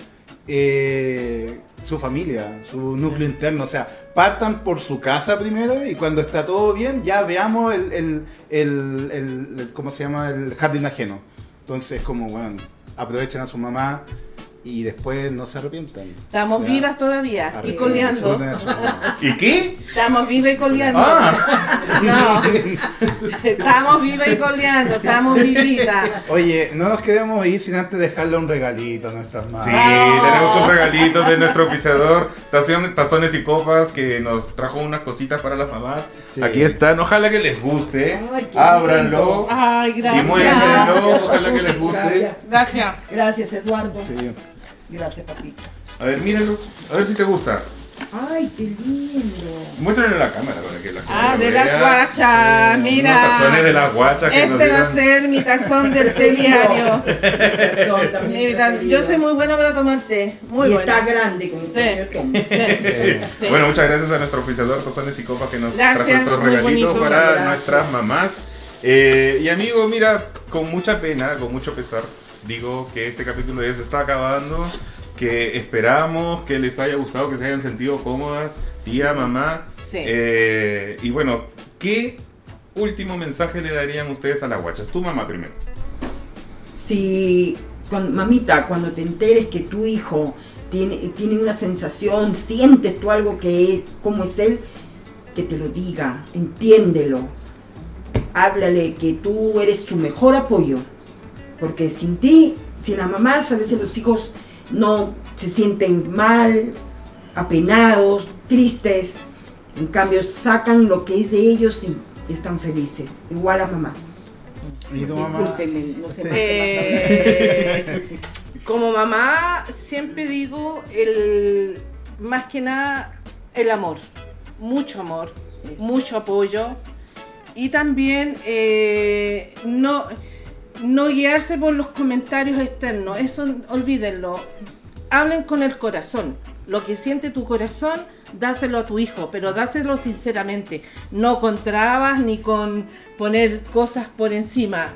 eh, su familia, su núcleo interno. O sea, partan por su casa primero y cuando está todo bien, ya veamos el, el, el- el- el- ¿cómo se llama? El jardín ajeno. Entonces, como, bueno, aprovechen a su mamá y después no se arrepientan. Estamos Ya. vivas todavía y coleando. ¿Y qué? Estamos vivas y coleando. Ah, No, estamos vivas y coleando, estamos vivitas. Oye, no nos queremos ir sin antes dejarle un regalito a nuestras sí, mamás. tenemos un regalito de nuestro oficiador, tazones, tazones y copas, que nos trajo unas cositas para las mamás. Sí. Aquí están, ojalá que les guste. Ay, qué Ábranlo. Ay, Y gracias. muéstrenlo, ojalá que les guste. Gracias. Gracias. Gracias, Eduardo. Sí. Gracias, papito. A ver, mírenlo, a ver si te gusta. Ay, qué lindo. Muéstrenlo en la cámara para que la Ah, de las guachas, Unos mira. tazones de las guachas que Este va a ser mi tazón del té diario. Mi ta- preferido. Yo soy muy buena para tomar té. Muy y buena. está grande con Sí. Eh, Sí. Bueno, muchas gracias a nuestro oficiador Tazones y Copas que nos Gracias, trajo estos muy regalitos bonito. para nuestras mamás. Eh, y amigo, mira, con mucha pena, con mucho pesar, digo que este capítulo ya se está acabando. Que esperamos que les haya gustado, que se hayan sentido cómodas, tía, mamá. Sí. Eh, y bueno, ¿qué último mensaje le darían ustedes a las guachas? Tu mamá primero. Si, mamita, cuando te enteres que tu hijo tiene, tiene una sensación, sientes tú algo que es, como es él, que te lo diga, entiéndelo. Háblale que tú eres su mejor apoyo. Porque sin ti, sin las mamás, a veces los hijos no se sienten mal, apenados, tristes. En cambio, sacan lo que es de ellos y están felices. Igual a mamá. ¿Y tu mamá? No sé más Eh, como mamá siempre digo el más que nada el amor, mucho amor, Eso. mucho apoyo y también eh, no no guiarse por los comentarios externos, eso olvídenlo, hablen con el corazón, lo que siente tu corazón dáselo a tu hijo, pero dáselo sinceramente, no con trabas ni con poner cosas por encima.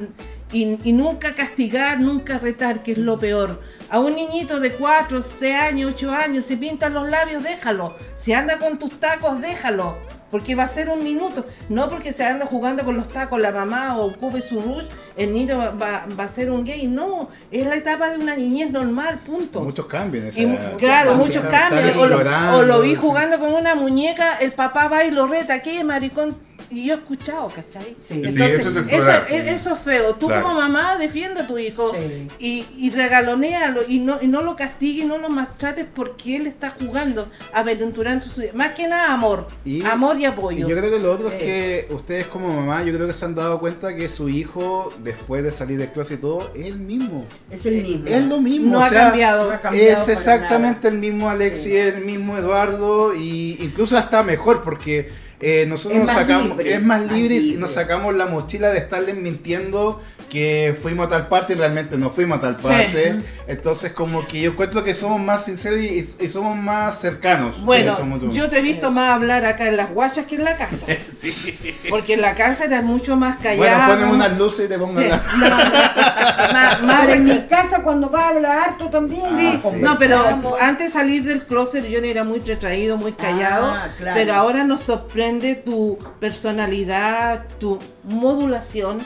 Y, nunca castigar, nunca retar, que es lo peor. A un niñito de 4, 6 años, 8 años, se pintan los labios, déjalo. Si anda con tus tacos, déjalo. Porque va a ser un minuto. No porque se anda jugando con los tacos la mamá o ocupe su rush, el niño va, va- va a ser un gay. No, es la etapa de una niñez normal, punto. Muchos cambios en esa Y claro, Muchos. Están O lo, o lo vi jugando con una muñeca, el papá va y lo reta, ¿qué maricón? Y yo he escuchado, ¿cachai? Sí. Sí, eso es eso, es- eso es feo. Tú Claro. como mamá defiende a tu hijo Sí. y, y regalonéalo y no, y no lo castigues y no lo maltrates porque él está jugando, aventurando su vida. Más que nada amor. Y- amor y Y apoyo. yo creo que lo otro es que ustedes como mamá, yo creo que se han dado cuenta que su hijo, después de salir del closet y todo, es el mismo. Es el mismo. Es lo mismo. No o ha cambiado. no ha cambiado Es exactamente nada. el mismo Alexi, Sí. el mismo Eduardo, y incluso hasta mejor porque eh, nosotros Es nos sacamos, libre, es más más libre y libre. nos sacamos la mochila de estarles mintiendo que fuimos a tal parte y realmente no fuimos a tal Sí. parte. Entonces como que yo encuentro que somos más sinceros y, y somos más cercanos. Bueno, yo te he visto más hablar acá en las guachas que en la casa. Porque en la casa eras mucho más Bueno, callado. poneme unas luces y te pongo Sí, a hablar. no, no, más- más en mi casa cuando va a hablar harto también. Sí, Ah, sí. no, pero antes de salir del closet yo era muy retraído, muy callado, Ah, claro. pero ahora nos sorprende tu personalidad, tu modulación,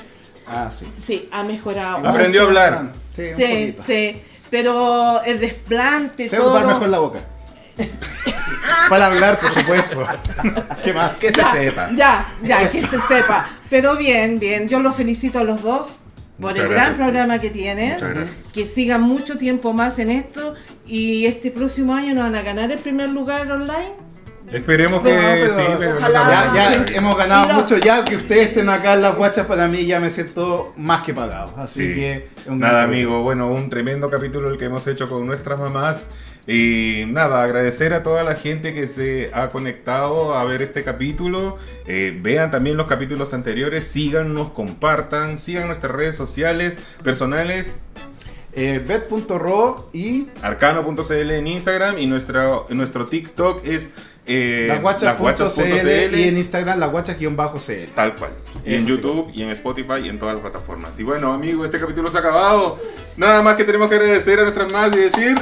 Ah, sí. sí, ha mejorado. Aprendió a hablar. Sí, un Sí, poquito. sí, pero el desplante, ocupar todo. mejor la boca. Para hablar, por supuesto. ¿Qué más? Que se ya, sepa. Ya, ya, que Eso. se sepa. Pero bien, bien, yo los felicito a los dos por Muchas el gracias. gran programa que tienen. Muchas gracias. Que sigan mucho tiempo más en esto y este próximo año nos van a ganar el primer lugar online. Esperemos que No, pero sí, pero no ojalá. Ya, ya hemos ganado lo- mucho, ya que ustedes estén acá en las guachas para mí ya me siento más que pagado. Así Sí. que un Nada, amigo. Bueno, un tremendo capítulo el que hemos hecho con nuestras mamás. Y nada, agradecer a toda la gente que se ha conectado a ver este capítulo. Eh, vean también los capítulos anteriores, síganos, compartan, sigan nuestras redes sociales personales, Eh, bet.ro y arcano.cl en Instagram y nuestra, nuestro TikTok es eh, laguachas.cl y en Instagram laguachas-cl. Tal cual. Y en YouTube y en Spotify y en todas las plataformas. Y bueno, amigos, este capítulo se ha acabado. Nada más que tenemos que agradecer a nuestras más y decir.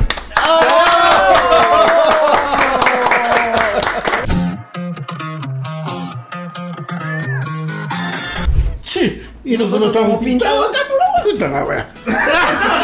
Sí, y nosotros estamos pintados. Puta la wea.